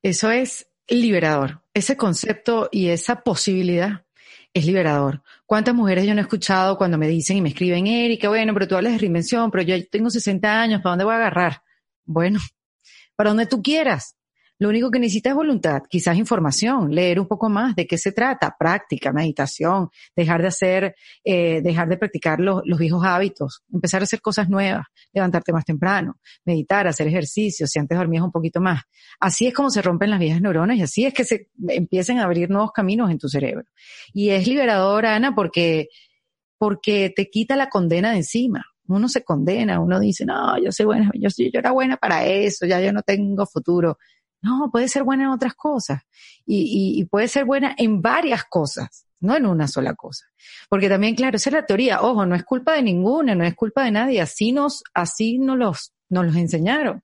Eso es liberador. Ese concepto y esa posibilidad es liberador. ¿Cuántas mujeres yo no he escuchado cuando me dicen y me escriben, Erika, bueno, pero tú hablas de reinvención, pero yo tengo 60 años, ¿para dónde voy a agarrar? Bueno, para donde tú quieras. Lo único que necesitas es voluntad, quizás información, leer un poco más de qué se trata, práctica, meditación, dejar de hacer, eh, dejar de practicar los, los, viejos hábitos, empezar a hacer cosas nuevas, levantarte más temprano, meditar, hacer ejercicio, si antes dormías un poquito más. Así es como se rompen las viejas neuronas y así es que se empiezan a abrir nuevos caminos en tu cerebro. Y es liberador, Ana, porque, porque te quita la condena de encima uno se condena, uno dice, no, yo soy buena, yo, yo era buena para eso, ya yo no tengo futuro. No, puede ser buena en otras cosas y, y, y, puede ser buena en varias cosas, no en una sola cosa. Porque también, claro, esa es la teoría. Ojo, no es culpa de ninguna, no es culpa de nadie. Así nos, así nos los, nos los enseñaron.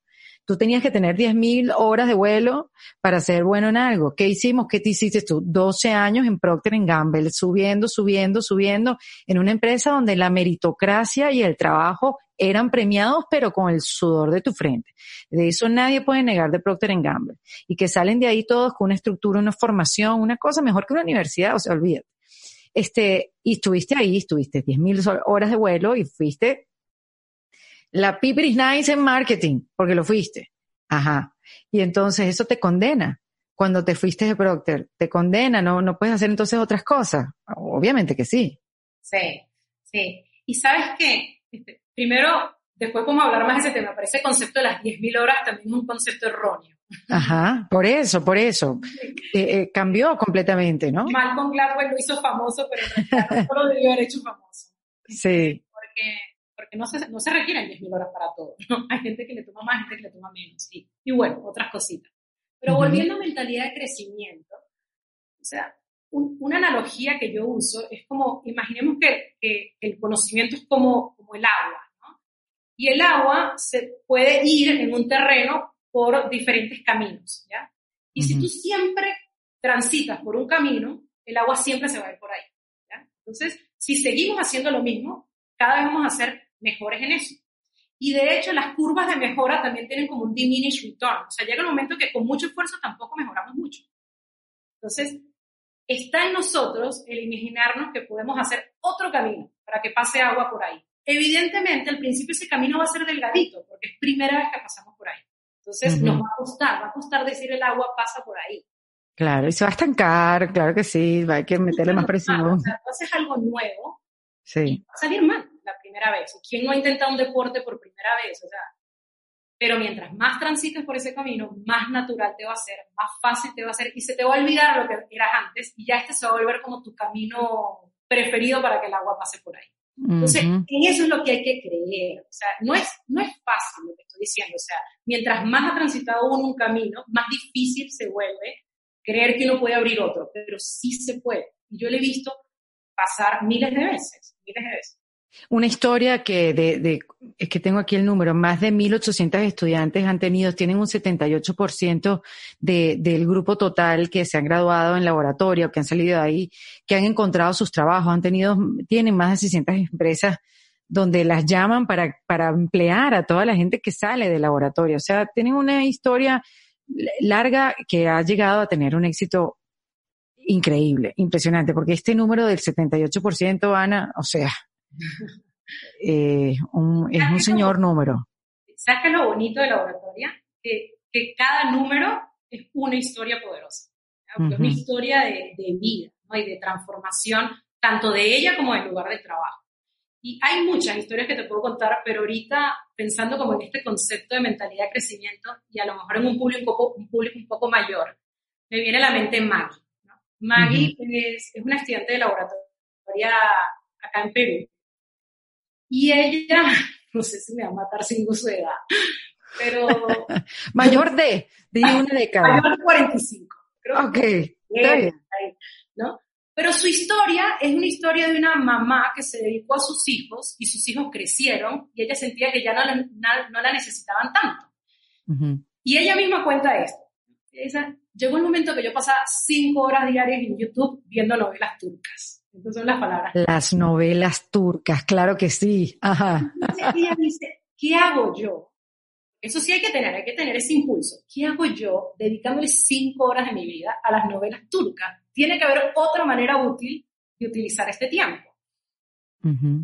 Tú tenías que tener 10.000 horas de vuelo para ser bueno en algo. ¿Qué hicimos? ¿Qué te hiciste tú? 12 años en Procter Gamble, subiendo, subiendo, subiendo, en una empresa donde la meritocracia y el trabajo eran premiados, pero con el sudor de tu frente. De eso nadie puede negar de Procter Gamble. Y que salen de ahí todos con una estructura, una formación, una cosa mejor que una universidad, o sea, olvídate. Este, y estuviste ahí, estuviste 10.000 horas de vuelo y fuiste la Piperis Nice en marketing, porque lo fuiste. Ajá. Y entonces eso te condena. Cuando te fuiste de Procter, te condena, no, no puedes hacer entonces otras cosas. Obviamente que sí.
Sí, sí. Y sabes qué, este, primero, después podemos hablar más de ese tema, pero ese concepto de las 10.000 horas también es un concepto erróneo.
Ajá, por eso, por eso. Eh, eh, cambió completamente, ¿no?
Malcolm Gladwell lo hizo famoso, pero no lo debió haber hecho famoso.
Sí.
Porque, porque no, se, no se requieren 10.000 horas para todo. ¿no? Hay gente que le toma más, gente que le toma menos. Y, y bueno, otras cositas. Pero volviendo a mentalidad de crecimiento, o sea, una analogía que yo uso es como, imaginemos que, que, el conocimiento es como, como el agua. Y el agua se puede ir en un terreno por diferentes caminos, ¿ya? Y si tú siempre transitas por un camino, el agua siempre se va a ir por ahí, ¿ya? Entonces, si seguimos haciendo lo mismo, cada vez vamos a ser mejores en eso. Y de hecho, las curvas de mejora también tienen como un diminished return. O sea, llega un momento que con mucho esfuerzo tampoco mejoramos mucho. Entonces, está en nosotros el imaginarnos que podemos hacer otro camino para que pase agua por ahí. Evidentemente, al principio ese camino va a ser delgadito, porque es primera vez que pasamos por ahí. Entonces nos va a costar, va a costar decir el agua pasa por ahí.
Claro, y se va a estancar, claro que sí, va a que meterle más presión.
o sea, tú haces algo nuevo
sí.
va a salir mal la primera vez. ¿Quién no ha intentado un deporte por primera vez? O sea, pero mientras más transites por ese camino, más natural te va a ser, más fácil te va a ser y se te va a olvidar lo que eras antes y ya este se va a volver como tu camino preferido para que el agua pase por ahí. Entonces, en eso es lo que hay que creer. O sea, no es, no es fácil lo que estoy diciendo. O sea, mientras más ha transitado uno un camino, más difícil se vuelve creer que uno puede abrir otro. Pero sí se puede. Y yo lo he visto pasar miles de veces, miles de veces.
Una historia que de, de, es que tengo aquí el número, más de 1.800 estudiantes han tenido, tienen un 78% de, del grupo total que se han graduado en laboratorio, que han salido de ahí, que han encontrado sus trabajos, han tenido, tienen más de 600 empresas donde las llaman para, para emplear a toda la gente que sale del laboratorio. O sea, tienen una historia larga que ha llegado a tener un éxito increíble, impresionante, porque este número del 78%, Ana, o sea, eh, un, es un señor número.
¿Sabes qué es lo bonito de la oratoria? Que, que cada número es una historia poderosa. una historia de, de vida ¿no? y de transformación, tanto de ella como del lugar de trabajo. Y hay muchas historias que te puedo contar, pero ahorita pensando como en este concepto de mentalidad de crecimiento y a lo mejor en un público un poco, un público un poco mayor, me viene a la mente Maggie. ¿no? Maggie es, es, una estudiante de laboratoria acá en Perú y ella, no sé si me va a matar sin gozo de edad, pero...
Mayor de, de una década.
Mayor de 45. Creo
ok, está bien.
¿no? Pero su historia es una historia de una mamá que se dedicó a sus hijos y sus hijos crecieron y ella sentía que ya no, la, no la necesitaban tanto. Y ella misma cuenta esto. Llegó el momento que yo pasaba cinco horas diarias en YouTube viendo novelas turcas. Estas son las palabras.
Las novelas turcas, claro que sí. Ajá.
ella dice, ¿qué hago yo? Eso sí hay que tener, hay que tener ese impulso. ¿Qué hago yo dedicándole cinco horas de mi vida a las novelas turcas? Tiene que haber otra manera útil de utilizar este tiempo.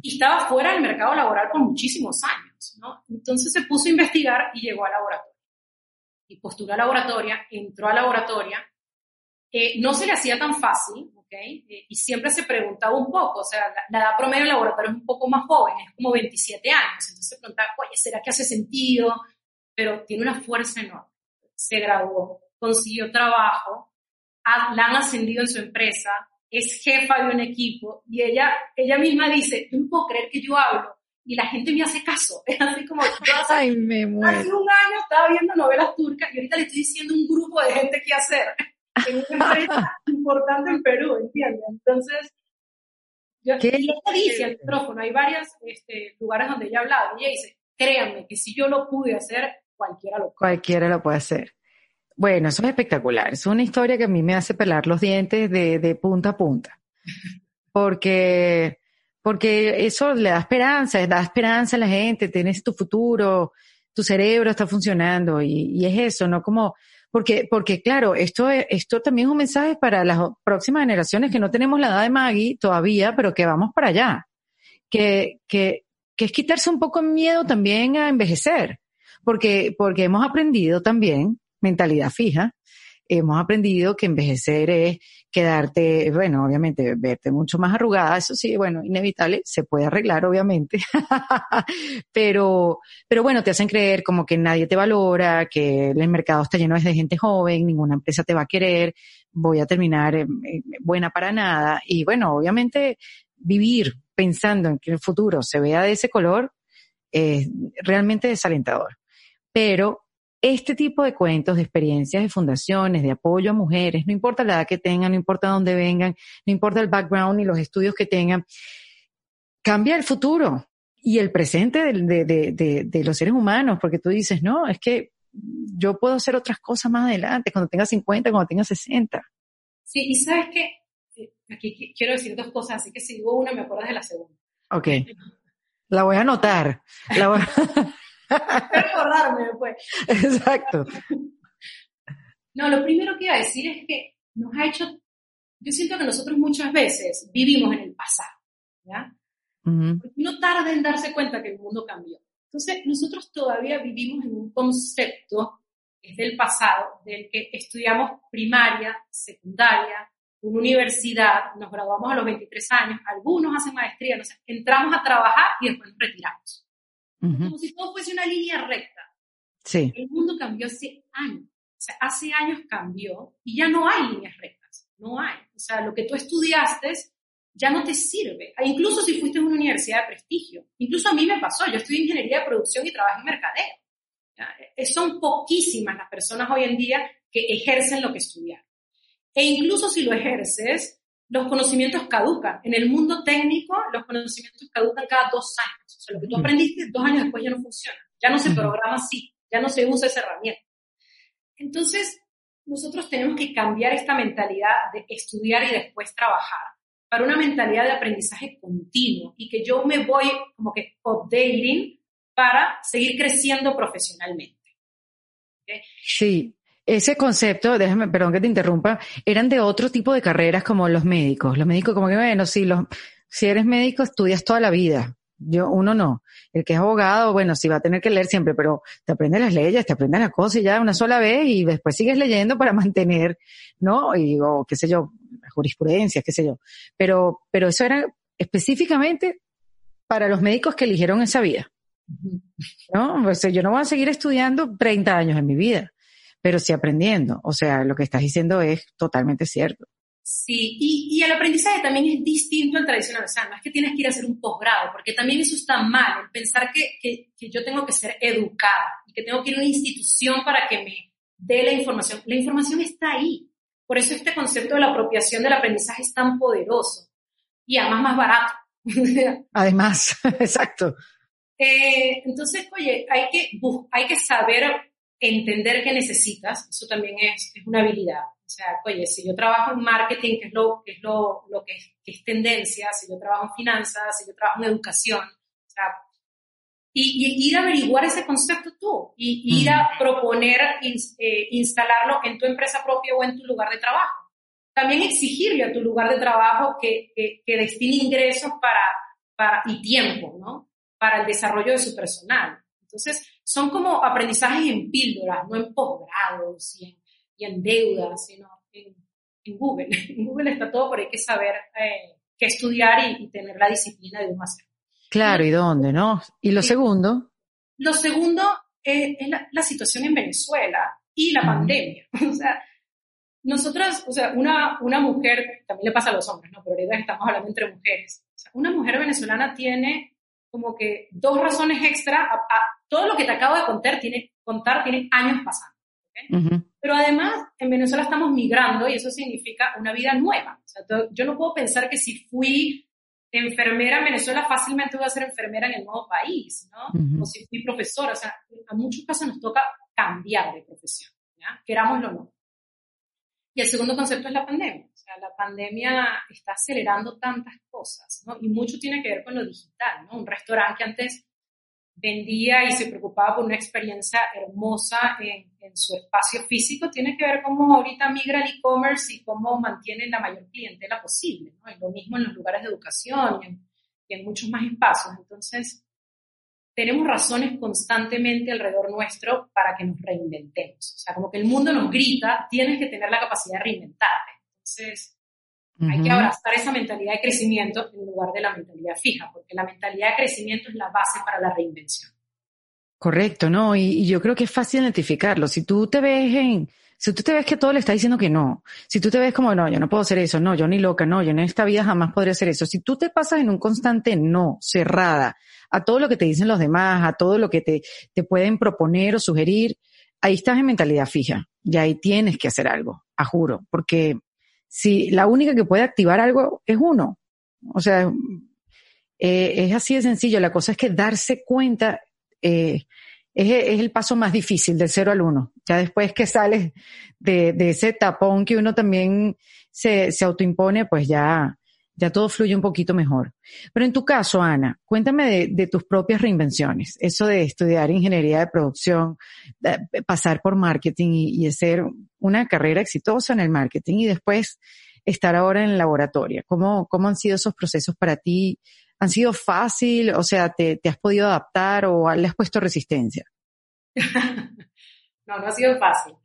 Y estaba fuera del mercado laboral por muchísimos años, ¿no? Entonces se puso a investigar y llegó a laboratorio. Y postuló a laboratoria, entró a laboratoria. Eh, no se le hacía tan fácil, eh, y siempre se preguntaba un poco, o sea, la, edad promedio del laboratorio es un poco más joven, es como 27 años, entonces se preguntaba, oye, ¿será que hace sentido? Pero tiene una fuerza enorme. Se graduó, consiguió trabajo, la han ascendido en su empresa, es jefa de un equipo y ella, ella misma dice, yo no puedo creer que yo hablo y la gente me hace caso. Es así como yo hace,
Ay, me
hace un año estaba viendo novelas turcas y ahorita le estoy diciendo un grupo de gente qué hacer en una empresa importante en Perú, ¿entiendes? Entonces, yo, ¿Qué? y ella dice al micrófono, hay varios este, lugares donde ella ha hablado, y ella dice, créanme que si yo lo pude hacer, cualquiera lo
puede Cualquiera lo puede hacer. Bueno, eso es espectacular. Es una historia que a mí me hace pelar los dientes de, de punta a punta. Porque, porque eso le da esperanza, da esperanza a la gente, tienes tu futuro, tu cerebro está funcionando y, y es eso, ¿no? Como, porque, porque claro, esto, esto también es un mensaje para las próximas generaciones que no tenemos la edad de Maggie todavía, pero que vamos para allá. Que, que, que es quitarse un poco miedo también a envejecer. Porque, porque hemos aprendido también mentalidad fija, hemos aprendido que envejecer es quedarte, bueno, obviamente, verte mucho más arrugada, eso sí, bueno, inevitable, se puede arreglar, obviamente, pero, pero bueno, te hacen creer como que nadie te valora, que el mercado está lleno de gente joven, ninguna empresa te va a querer, voy a terminar eh, buena para nada, y bueno, obviamente, vivir pensando en que el futuro se vea de ese color es realmente desalentador. Pero este tipo de cuentos, de experiencias de fundaciones, de apoyo a mujeres, no importa la edad que tengan, no importa dónde vengan, no importa el background ni los estudios que tengan, cambia el futuro y el presente de, los seres humanos, porque tú dices, no, es que yo puedo hacer otras cosas más adelante, cuando tenga 50, cuando tenga 60.
Sí, y sabes que eh, aquí quiero decir dos cosas, así que si digo una me acuerdas de la segunda.
Ok. La voy a anotar. La voy
recordarme después.
Exacto.
No, lo primero que iba a decir es que nos ha hecho, yo siento que nosotros muchas veces vivimos en el pasado, ¿ya? No tarda en darse cuenta que el mundo cambió. Entonces, nosotros todavía vivimos en un concepto que es del pasado, del que estudiamos primaria, secundaria, una universidad, nos graduamos a los 23 años, algunos hacen maestría, no sé, entramos a trabajar y después nos retiramos como si todo fuese una línea recta.
Sí.
El mundo cambió hace años. O sea, hace años cambió y ya no hay líneas rectas. No hay. O sea, lo que tú estudiaste ya no te sirve. Incluso si fuiste a una universidad de prestigio. Incluso a mí me pasó. Yo estudié ingeniería de producción y trabajo en mercadeo. Eh, son poquísimas las personas hoy en día que ejercen lo que estudiaron. E incluso si lo ejerces, los conocimientos caducan. En el mundo técnico, los conocimientos caducan cada dos años. Sea, lo que tú aprendiste dos años después ya no funciona. Ya no se programa así. Ya no se usa esa herramienta. Entonces, nosotros tenemos que cambiar esta mentalidad de estudiar y después trabajar para una mentalidad de aprendizaje continuo y que yo me voy como que updating para seguir creciendo profesionalmente.
Sí, ese concepto, déjame, perdón que te interrumpa, eran de otro tipo de carreras como los médicos. Los médicos como que, bueno, si, los, si eres médico estudias toda la vida. Yo, uno no. El que es abogado, bueno, sí va a tener que leer siempre, pero te aprendes las leyes, te aprendes las cosas ya una sola vez y después sigues leyendo para mantener, ¿no? Y, o qué sé yo, jurisprudencia, qué sé yo. Pero, pero eso era específicamente para los médicos que eligieron esa vida. ¿No? Pues yo no voy a seguir estudiando 30 años en mi vida pero sí aprendiendo. O sea, lo que estás diciendo es totalmente cierto.
Sí, y, el aprendizaje también es distinto al tradicional. O sea, no es que tienes que ir a hacer un posgrado, porque también eso está mal, el pensar que, que, que yo tengo que ser educada y que tengo que ir a una institución para que me dé la información. La información está ahí. Por eso este concepto de la apropiación del aprendizaje es tan poderoso y además más barato.
además, exacto.
Eh, entonces, oye, hay que, hay que saber entender qué necesitas, eso también es, es, una habilidad. O sea, oye, si yo trabajo en marketing, que es lo, que es, lo, lo que, es, que es tendencia, si yo trabajo en finanzas, si yo trabajo en educación, o sea, y, ir a averiguar ese concepto tú, y, ir a proponer eh, instalarlo en tu empresa propia o en tu lugar de trabajo. También exigirle a tu lugar de trabajo que, que, que destine ingresos para, para, y tiempo, ¿no? Para el desarrollo de su personal. Entonces, son como aprendizajes en píldoras, no en posgrados y en, y en deudas, sino en, Google. En Google está todo, pero hay que saber eh, qué estudiar y, tener la disciplina de uno hacer.
Claro, ¿y dónde, no? ¿Y lo segundo?
Lo segundo es, la, situación en Venezuela y la pandemia. O sea, nosotras, o sea, una, una mujer, también le pasa a los hombres, ¿no? Pero ahorita estamos hablando entre mujeres. O sea, una mujer venezolana tiene como que dos razones extra a, todo lo que te acabo de contar tiene, contar tiene años pasando. Pero además, en Venezuela estamos migrando y eso significa una vida nueva. O sea, yo no puedo pensar que si fui enfermera en Venezuela, fácilmente voy a ser enfermera en el nuevo país, ¿no? O si fui profesora, o sea, a muchos casos nos toca cambiar de profesión, ¿ya? Querámoslo o no. Y el segundo concepto es la pandemia. O sea, la pandemia está acelerando tantas cosas, ¿no? Y mucho tiene que ver con lo digital, ¿no? Un restaurante que antes vendía y se preocupaba por una experiencia hermosa en, en su espacio físico, tiene que ver cómo ahorita migra el e-commerce y cómo mantiene la mayor clientela posible, ¿no? Y lo mismo en los lugares de educación y en, y en muchos más espacios. Entonces, tenemos razones constantemente alrededor nuestro para que nos reinventemos. O sea, como que el mundo nos grita, tienes que tener la capacidad de reinventarte. Entonces, hay que abrazar esa mentalidad de crecimiento en lugar de la mentalidad fija, porque la mentalidad de crecimiento es la base para la reinvención.
Correcto, ¿no? Y, yo creo que es fácil identificarlo. Si tú te ves en, si tú te ves que todo le está diciendo que no, si tú te ves como, no, yo no puedo hacer eso, no, yo ni loca, no, yo en esta vida jamás podría hacer eso. Si tú te pasas en un constante no, cerrada, a todo lo que te dicen los demás, a todo lo que te, te pueden proponer o sugerir, ahí estás en mentalidad fija y ahí tienes que hacer algo, a juro, porque si la única que puede activar algo es uno, o sea, eh, es así de sencillo, la cosa es que darse cuenta eh, es, es, el paso más difícil del cero al uno. Ya después que sales de, de ese tapón que uno también se, se autoimpone, pues ya, ya todo fluye un poquito mejor. Pero en tu caso, Ana, cuéntame de, tus propias reinvenciones, eso de estudiar ingeniería de producción, pasar por marketing y, hacer una carrera exitosa en el marketing y después estar ahora en el laboratorio. ¿Cómo, cómo han sido esos procesos para ti? ¿Han sido fácil? O sea, ¿te, te has podido adaptar o le has puesto resistencia?
no, no ha sido fácil.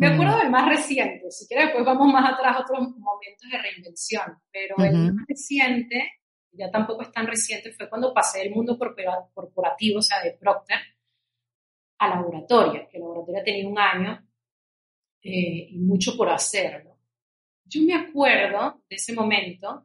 Me acuerdo del más reciente, si quieres después vamos más atrás a otros momentos de reinvención, pero el más reciente, ya tampoco es tan reciente, fue cuando pasé del mundo corporativo, o sea, de Procter, a laboratorio, que laboratorio tenía un año eh, y mucho por hacer, Yo me acuerdo de ese momento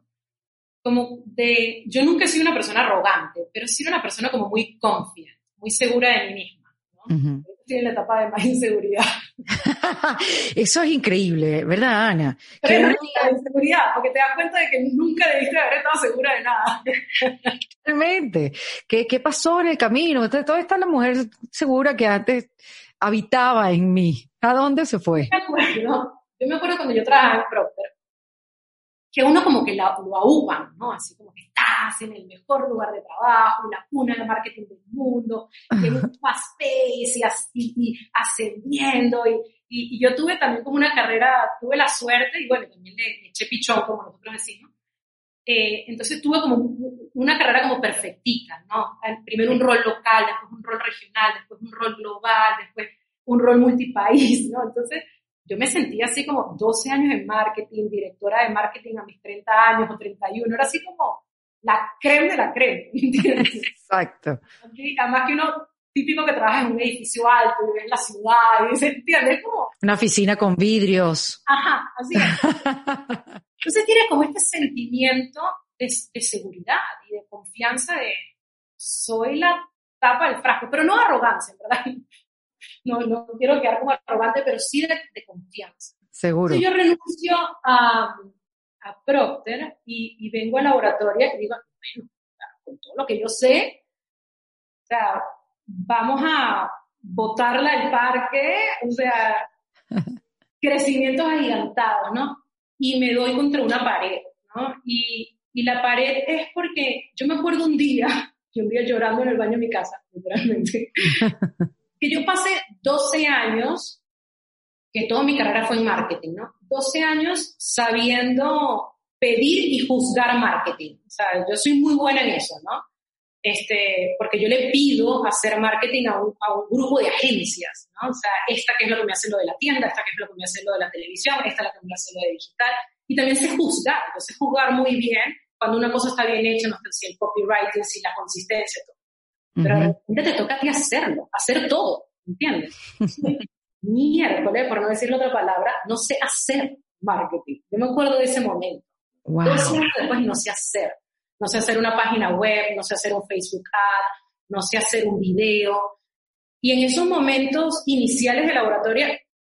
como de, yo nunca he sido una persona arrogante, pero sí una persona como muy confiante, muy segura de mí misma, ¿no? Estoy en la etapa de más inseguridad.
Eso es increíble, ¿verdad, Ana?
Pero es inseguridad, porque te das cuenta de que nunca debiste haber estado segura de nada.
Realmente. ¿Qué, ¿Qué pasó en el camino? Entonces, toda esta la mujer segura que antes habitaba en mí. ¿A dónde se fue?
Yo me acuerdo, yo me acuerdo cuando yo trabajaba en Procter, que uno como que lo ahuban, ¿no? Así como que estás en el mejor lugar de trabajo, en la cuna del marketing del mundo, en un fast pace y, ascendiendo. Y, y, yo tuve también como una carrera, tuve la suerte y bueno, también le, eché pichón, como nosotros decimos. Eh, entonces tuve como una carrera como perfectita, ¿no? Primero un rol local, después un rol regional, después un rol global, después un rol multipaís, ¿no? Entonces yo me sentía así como 12 años en marketing, directora de marketing a mis 30 años o 31, era así como la creme de la creme, ¿entiendes?
Exacto.
Además que uno típico que trabaja en un edificio alto y en la ciudad y se entiende como...
Una oficina con vidrios.
Ajá, así es. Entonces tiene como este sentimiento de, de, seguridad y de confianza de soy la tapa del frasco, pero no arrogancia, ¿verdad? no, no quiero quedar como arrogante, pero sí de, confianza.
Seguro.
Entonces yo renuncio a, a Procter y, y, vengo al laboratorio y digo, bueno, con todo lo que yo sé, o sea, vamos a botarla del parque, o sea, crecimientos agigantados, ¿no? Y me doy contra una pared, ¿no? Y, y la pared es porque yo me acuerdo un día, y un día llorando en el baño de mi casa, literalmente, que yo pasé 12 años, que toda mi carrera fue en marketing, ¿no? 12 años sabiendo pedir y juzgar marketing. O sea, yo soy muy buena en eso, ¿no? Este, porque yo le pido hacer marketing a un, a un, grupo de agencias, ¿no? O sea, esta que es lo que me hace lo de la tienda, esta que es lo que me hace lo de la televisión, esta es la que me hace lo de digital. Y también sé juzgar, yo sé juzgar muy bien cuando una cosa está bien hecha, no sé si el copywriting, si la consistencia, todo. Pero de repente te toca a ti hacerlo, hacer todo, ¿entiendes? Miércoles, por no decir otra palabra, no sé hacer marketing. Yo me acuerdo de ese momento. Wow. Dos años después no sé hacer. No sé hacer una página web, no sé hacer un Facebook ad, no sé hacer un video. Y en esos momentos iniciales de laboratorio,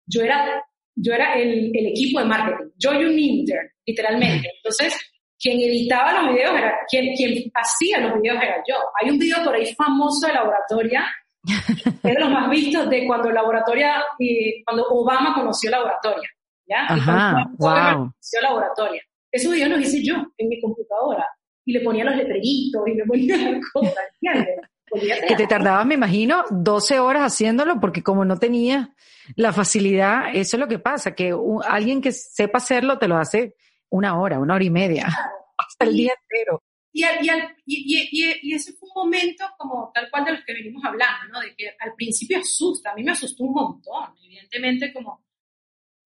yo era, yo era el, el equipo de marketing. Yo y un intern, literalmente. Entonces, quien editaba los videos era, quien, quien hacía los videos era yo. Hay un video por ahí famoso de Laboratoria, es de los más vistos de cuando Laboratoria, cuando Obama conoció Laboratoria. ¿ya?
Ajá,
y cuando conoció Laboratoria. Esos videos los hice yo en mi computadora y le ponía los letreritos y le ponía las cosas, ¿entiendes?
Que te tardabas, me imagino, 12 horas haciéndolo porque como no tenía la facilidad, eso es lo que pasa, que alguien que sepa hacerlo te lo hace una hora, una hora y media, hasta el día entero.
Y, y, y, ese fue un momento como tal cual de los que venimos hablando, ¿no? De que al principio asusta, a mí me asustó un montón, evidentemente como,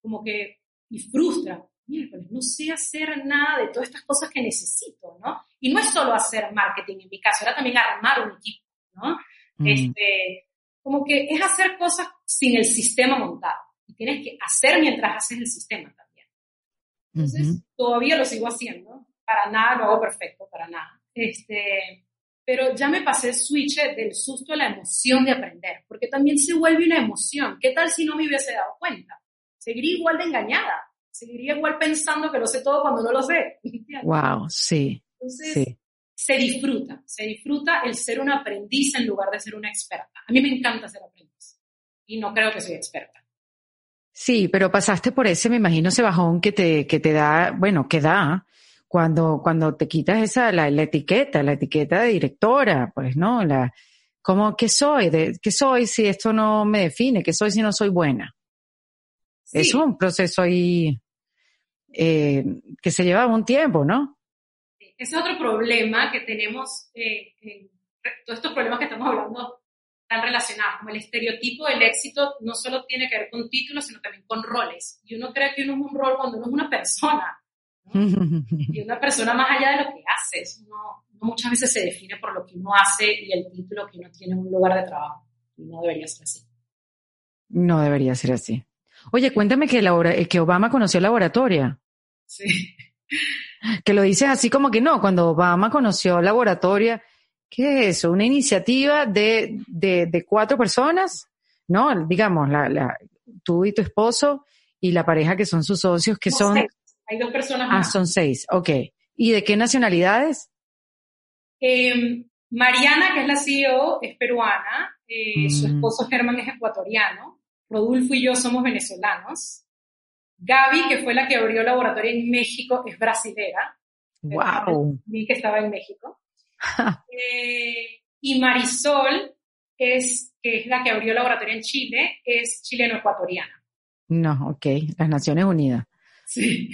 como que, y frustra, miércoles, no sé hacer nada de todas estas cosas que necesito, ¿no? Y no es solo hacer marketing en mi caso, era también armar un equipo, ¿no? Mm. Este, como que es hacer cosas sin el sistema montado. Y tienes que hacer mientras haces el sistema también. Entonces, todavía lo sigo haciendo. Para nada lo hago perfecto, para nada. Este, pero ya me pasé el switch del susto a la emoción de aprender, porque también se vuelve una emoción. ¿Qué tal si no me hubiese dado cuenta? Seguiría igual de engañada, seguiría igual pensando que lo sé todo cuando no lo sé.
Wow, sí.
Entonces, se disfruta, se disfruta el ser un aprendiz en lugar de ser una experta. A mí me encanta ser aprendiz y no creo que soy experta.
Sí, pero pasaste por ese, me imagino, ese bajón que te, que te da, bueno, que da cuando, cuando te quitas esa, la, etiqueta, la etiqueta de directora, pues, ¿no? La, ¿cómo, qué soy? De, ¿Qué soy si esto no me define? ¿Qué soy si no soy buena? Es un proceso ahí, eh, que se lleva un tiempo, ¿no?
Ese es otro problema que tenemos, eh, todos estos problemas que estamos hablando están relacionados, como el estereotipo del éxito no solo tiene que ver con títulos, sino también con roles. Y uno cree que uno es un rol cuando uno es una persona. y una persona más allá de lo que haces. Uno, muchas veces se define por lo que uno hace y el título que uno tiene en un lugar de trabajo. Y no debería ser así.
No debería ser así. Oye, cuéntame que, que Obama conoció laboratoria.
Sí.
Que lo dices así como que no, cuando Obama conoció Laboratoria, ¿qué es eso? Una iniciativa de, de, cuatro personas, ¿no? Digamos, la, la, tú y tu esposo y la pareja que son sus socios, que son...
Hay dos personas
ah, más. Ah, son seis, ok. ¿Y de qué nacionalidades?
Em, Mariana, que es la CEO, es peruana, eh, su mm. esposo Germán es ecuatoriano, Rodolfo y yo somos venezolanos, Gaby, que fue la que abrió el laboratorio en México, es brasilera.
Wow.
Vi que estaba en México. Eh, y Marisol, es, que es la que abrió el laboratorio en Chile, es chileno-ecuatoriana.
No, ok, las Naciones Unidas.
Sí,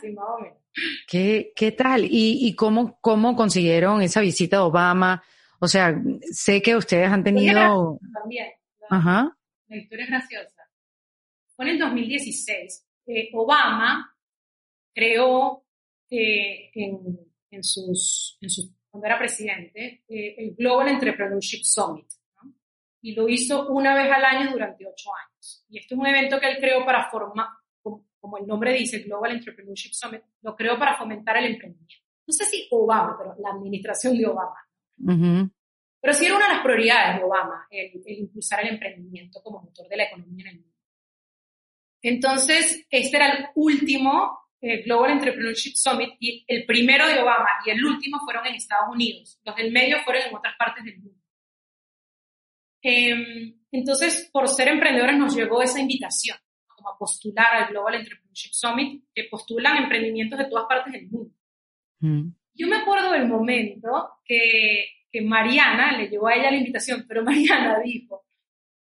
sí, más o menos.
¿Qué, qué tal? ¿Y, y cómo, cómo consiguieron esa visita a Obama? O sea, sé que ustedes han tenido...
También.
Ajá.
La historia es graciosa fue en el 2016. Eh, Obama creó eh, en, sus, cuando era presidente eh, el Global Entrepreneurship Summit. Y lo hizo una vez al año durante ocho años. Y esto es un evento que él creó para formar, como, el nombre dice, Global Entrepreneurship Summit, lo creó para fomentar el emprendimiento. No sé si Obama, pero la administración de Obama. Pero sí era una de las prioridades de Obama, el, el impulsar el emprendimiento como motor de la economía en el mundo. Entonces, este era el último eh, Global Entrepreneurship Summit y el primero de Obama y el último fueron en Estados Unidos. Los del medio fueron en otras partes del mundo. Em, entonces, por ser emprendedores nos llegó esa invitación, como a postular al Global Entrepreneurship Summit, que postulan emprendimientos de todas partes del mundo. Mm. Yo me acuerdo del momento que, que Mariana le llegó a ella la invitación, pero Mariana dijo,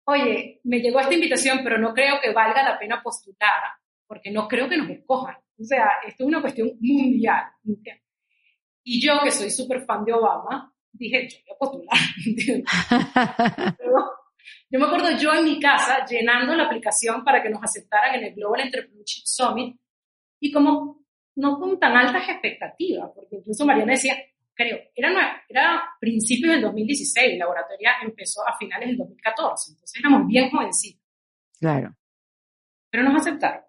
oye, me llegó esta invitación, pero no creo que valga la pena postular, porque no creo que nos escojan. O sea, esto es una cuestión mundial. Y yo, que soy súper fan de Obama, dije, yo voy a postular. yo me acuerdo yo en mi casa llenando la aplicación para que nos aceptaran en el Global Entrepreneurship Summit y como no con tan altas expectativas, porque incluso Mariana decía, creo, era, era principios del 2016, la laboratoria empezó a finales del 2014, entonces éramos bien jovencitos.
Claro.
Pero nos aceptaron.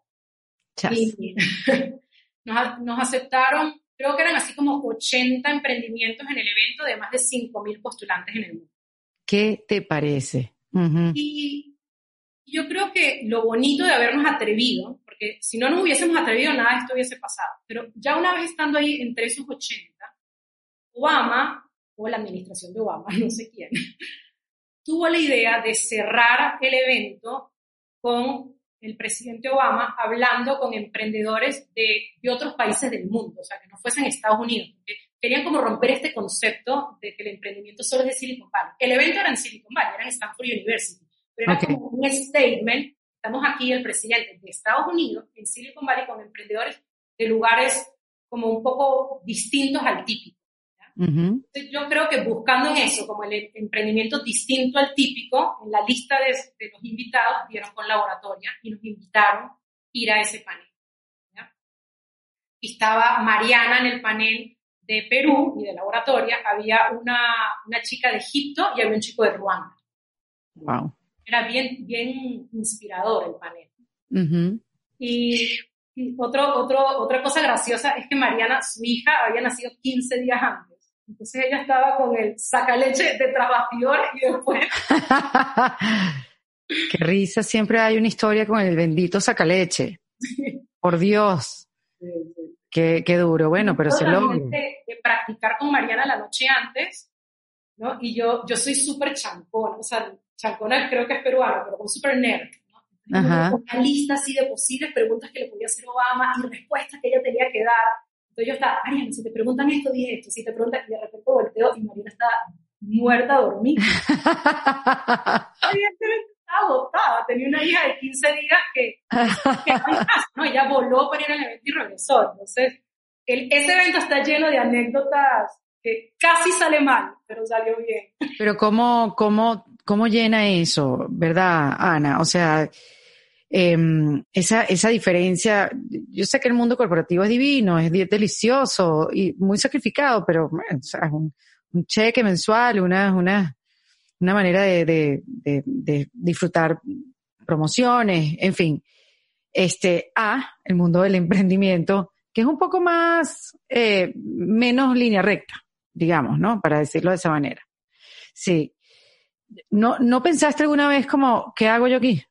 nos, nos, aceptaron, creo que eran así como 80 emprendimientos en el evento de más de 5.000 postulantes en el mundo.
¿Qué te parece?
Y yo creo que lo bonito de habernos atrevido, porque si no nos hubiésemos atrevido, nada de esto hubiese pasado. Pero ya una vez estando ahí entre esos 80, Obama, o la administración de Obama, no sé quién, tuvo la idea de cerrar el evento con el presidente Obama hablando con emprendedores de, de, otros países del mundo, o sea, que no fuesen Estados Unidos, porque querían como romper este concepto de que el emprendimiento solo es de Silicon Valley. El evento era en Silicon Valley, era en Stanford University, pero era como un statement, estamos aquí el presidente de Estados Unidos en Silicon Valley con emprendedores de lugares como un poco distintos al típico. Yo creo que buscando en eso, como el emprendimiento distinto al típico, en la lista de, los invitados dieron con laboratoria y nos invitaron a ir a ese panel. Y estaba Mariana en el panel de Perú y de laboratoria, había una, una chica de Egipto y había un chico de Ruanda.
Wow.
Era bien, bien inspirador el panel. Y, y otro, otro, otra cosa graciosa es que Mariana, su hija, había nacido 15 días antes. Entonces ella estaba con el sacaleche de bastidores y después...
Qué risa, siempre hay una historia con el bendito sacaleche. Por Dios. Qué, qué, duro, bueno, pero se logra.
De, de, practicar con Mariana la noche antes, ¿no? Y yo, yo soy súper chancona, o sea, chancona creo que es peruana, pero como súper nerd, ¿no? Ajá. Una lista así de posibles preguntas que le podía hacer Obama y respuestas que ella tenía que dar. Entonces yo estaba, Mariana, si te preguntan esto, di esto, si te preguntan, y de repente volteo y Mariana está muerta a dormir. Evidentemente estaba agotada, tenía una hija de 15 días que, que ¿no? Ella voló para ir al evento y regresó. Entonces, el, ese evento está lleno de anécdotas que casi sale mal, pero salió bien.
Pero ¿cómo, cómo, cómo llena eso, verdad, Ana? O sea, eh, esa, esa diferencia, yo sé que el mundo corporativo es divino, es delicioso y muy sacrificado, pero bueno, o sea, un, un, cheque mensual, una, una, una manera de, de, de, de, disfrutar promociones, en fin. Este, a el mundo del emprendimiento, que es un poco más, eh, menos línea recta, digamos, ¿no? Para decirlo de esa manera. Sí. ¿No, ¿No pensaste alguna vez como, ¿qué hago yo aquí?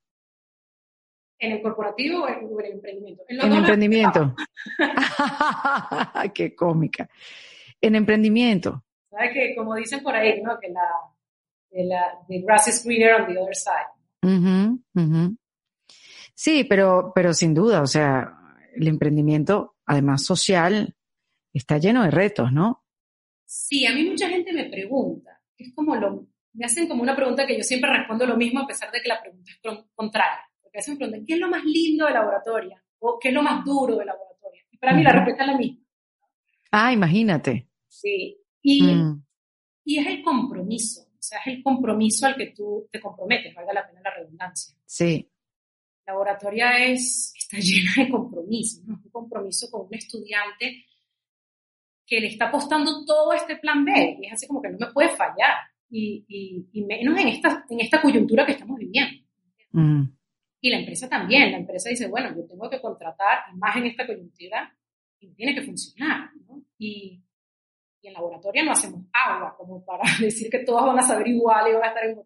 ¿En el corporativo o en el emprendimiento?
En, el emprendimiento. Qué cómica. En emprendimiento.
¿Sabes que Como dicen por ahí, ¿no? Que la, la the grass is greener on the other side.
Uh -huh, Sí, pero, pero sin duda, o sea, el emprendimiento, además social, está lleno de retos, ¿no?
Sí, a mí mucha gente me pregunta, es como lo, me hacen como una pregunta que yo siempre respondo lo mismo a pesar de que la pregunta es contraria porque a veces me preguntan, ¿qué es lo más lindo de laboratoria? ¿O qué es lo más duro de laboratoria? Y para mí la respuesta es la misma.
Ah, imagínate.
Sí. Y, mm. y es el compromiso, sea, es el compromiso al que tú te comprometes, valga la pena la redundancia.
Sí.
Laboratoria es, está llena de compromiso, ¿no? un compromiso con un estudiante que le está apostando todo este plan B y es así como que no me puede fallar y, y, y menos en esta, en esta coyuntura que estamos viviendo. Mm. Y la empresa también, la empresa dice, bueno, yo tengo que contratar, más en esta coyuntura, y tiene que funcionar, ¿no? Y en laboratorio no hacemos agua como para decir que todos van a saber igual y van a estar en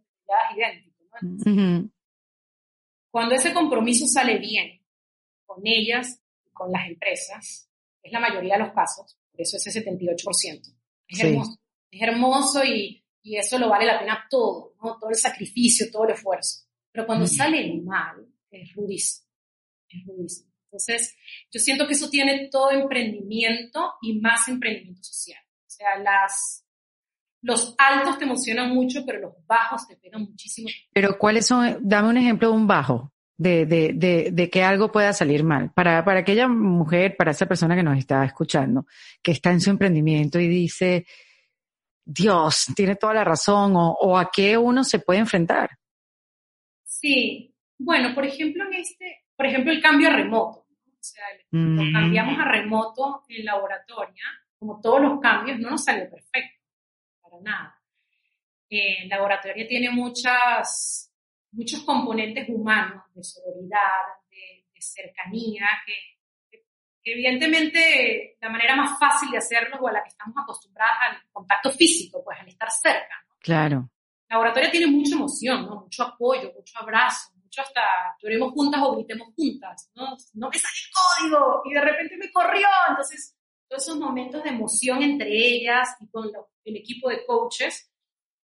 idénticos, ¿no? Cuando ese compromiso sale bien con ellas, con las empresas, es la mayoría de los casos, por eso ese 78%. Es hermoso, es hermoso y, y eso lo vale la pena todo, ¿no? Todo el sacrificio, todo el esfuerzo. Pero cuando sale mal, es rudísimo. Es rudísimo. Entonces, yo siento que eso tiene todo emprendimiento y más emprendimiento social. O sea, las, los altos te emocionan mucho, pero los bajos te pegan muchísimo.
Pero ¿cuáles son? Dame un ejemplo de un bajo, de, de, de, de que algo pueda salir mal. Para, para aquella mujer, para esa persona que nos está escuchando, que está en su emprendimiento y dice, Dios, tiene toda la razón, o, o a qué uno se puede enfrentar.
Sí, bueno, por ejemplo, en este, por ejemplo, el cambio a remoto. O sea, lo mm. cambiamos a remoto en laboratoria, como todos los cambios, no nos salió perfecto, para nada. Eh, laboratorio tiene muchas, muchos componentes humanos de sororidad, de, cercanía, que, evidentemente la manera más fácil de hacerlo o a la que estamos acostumbradas al contacto físico, pues al estar cerca.
Claro.
Laboratorio tiene mucha emoción, ¿no? mucho apoyo, mucho abrazo, mucho hasta lloremos juntas o gritemos juntas, ¿no? No me sale el código y de repente me corrió. Entonces, todos esos momentos de emoción entre ellas y con el equipo de coaches,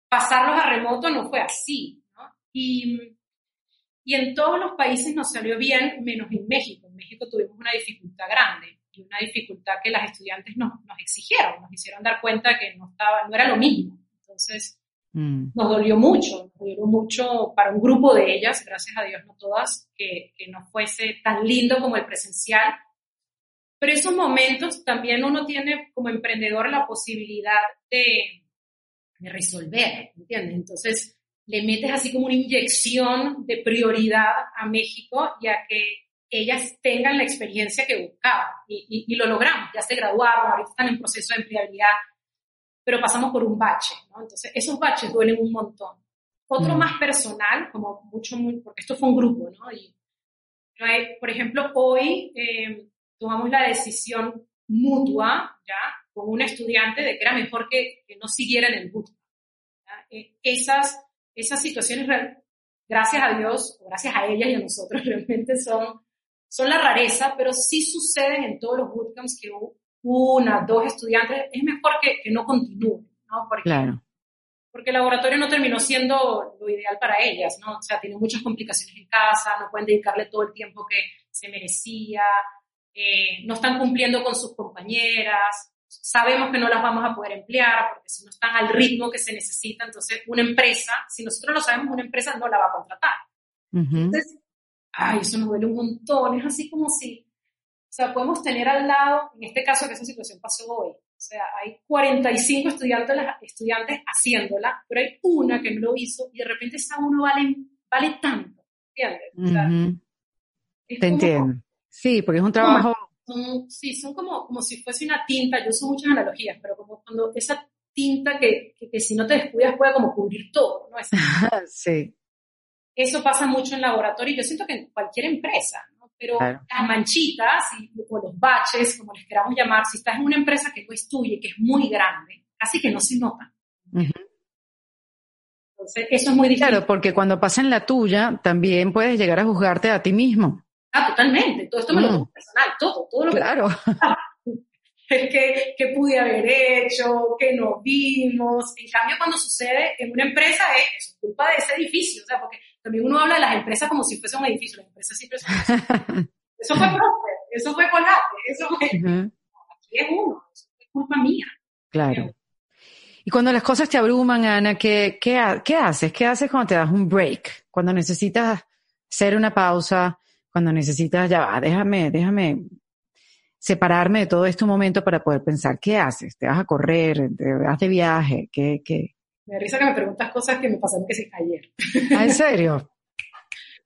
pasarlos a remoto no fue así, ¿no? Y, y en todos los países nos salió bien, menos en México. En México tuvimos una dificultad grande y una dificultad que las estudiantes nos, nos exigieron, nos hicieron dar cuenta que no, estaba, no era lo mismo. Entonces, mm. nos dolió mucho, nos dolió mucho para un grupo de ellas, gracias a Dios no todas, que, que no fuese tan lindo como el presencial. Pero esos momentos también uno tiene como emprendedor la posibilidad de, de resolver, ¿entiendes? Entonces, le metes así como una inyección de prioridad a México y a que ellas tengan la experiencia que buscaban. Y, y, lo logramos, ya se graduaron, ahorita están en proceso de empleabilidad, pero pasamos por un bache, ¿no? Entonces, esos baches duelen un montón. Otro mm. más personal, como mucho, muy, porque esto fue un grupo, ¿no? Y, por ejemplo, hoy eh, tomamos la decisión mutua, ¿ya? Con un estudiante de que era mejor que, que no siguiera en el bootcamp. Eh, esas, esas situaciones, gracias a Dios, o gracias a ellas y a nosotros, realmente son son la rareza, pero sí suceden en todos los bootcamps que una, dos estudiantes, es mejor que, que no continúen, ¿no? Porque, claro. Porque el laboratorio no terminó siendo lo ideal para ellas, ¿no? O sea, tienen muchas complicaciones en casa, no pueden dedicarle todo el tiempo que se merecía, eh, no están cumpliendo con sus compañeras, sabemos que no las vamos a poder emplear porque si no están al ritmo que se necesita, entonces una empresa, si nosotros lo sabemos, una empresa no la va a contratar. Entonces, ay, eso nos duele un montón, es así como si, o sea, podemos tener al lado, en este caso que esa situación pasó hoy, o sea, hay 45 estudiantes, estudiantes haciéndola, pero hay una que no lo hizo y de repente esa uno vale, vale tanto, ¿entiendes?
Te entiendo. Sí, porque es un trabajo...
sí, son como, como si fuese una tinta, yo uso muchas analogías, pero como cuando esa tinta que, que, que si no te descuidas puede como cubrir todo, ¿no? Es,
sí.
Eso pasa mucho en laboratorio, yo siento que en cualquier empresa, ¿no? pero las manchitas o los baches, como les queramos llamar, si estás en una empresa que no es tuya y que es muy grande, casi que no se nota. Entonces, eso es muy difícil.
Claro, porque cuando pasa en la tuya, también puedes llegar a juzgarte a ti mismo.
Ah, totalmente. Todo esto me lo mm. tomo personal, todo, todo lo que...
Claro.
que, que pude haber hecho, que no vimos. En cambio, cuando sucede en una empresa, es, es culpa de ese edificio, o sea, porque también uno habla de las empresas como si fuese un edificio, las empresas siempre son Eso fue Prosper, eso fue Colate, eso fue... Aquí es uno, eso es culpa mía.
Claro. Y cuando las cosas te abruman, Ana, ¿qué, qué, qué haces? ¿Qué haces cuando te das un break? Cuando necesitas hacer una pausa, cuando necesitas, ya va, déjame, déjame separarme de todo este momento para poder pensar, ¿qué haces? ¿Te vas a correr? ¿Te vas de viaje? ¿Qué, qué?
Me risa que me preguntas cosas que me pasaron que se ayer.
¿Ah, en serio?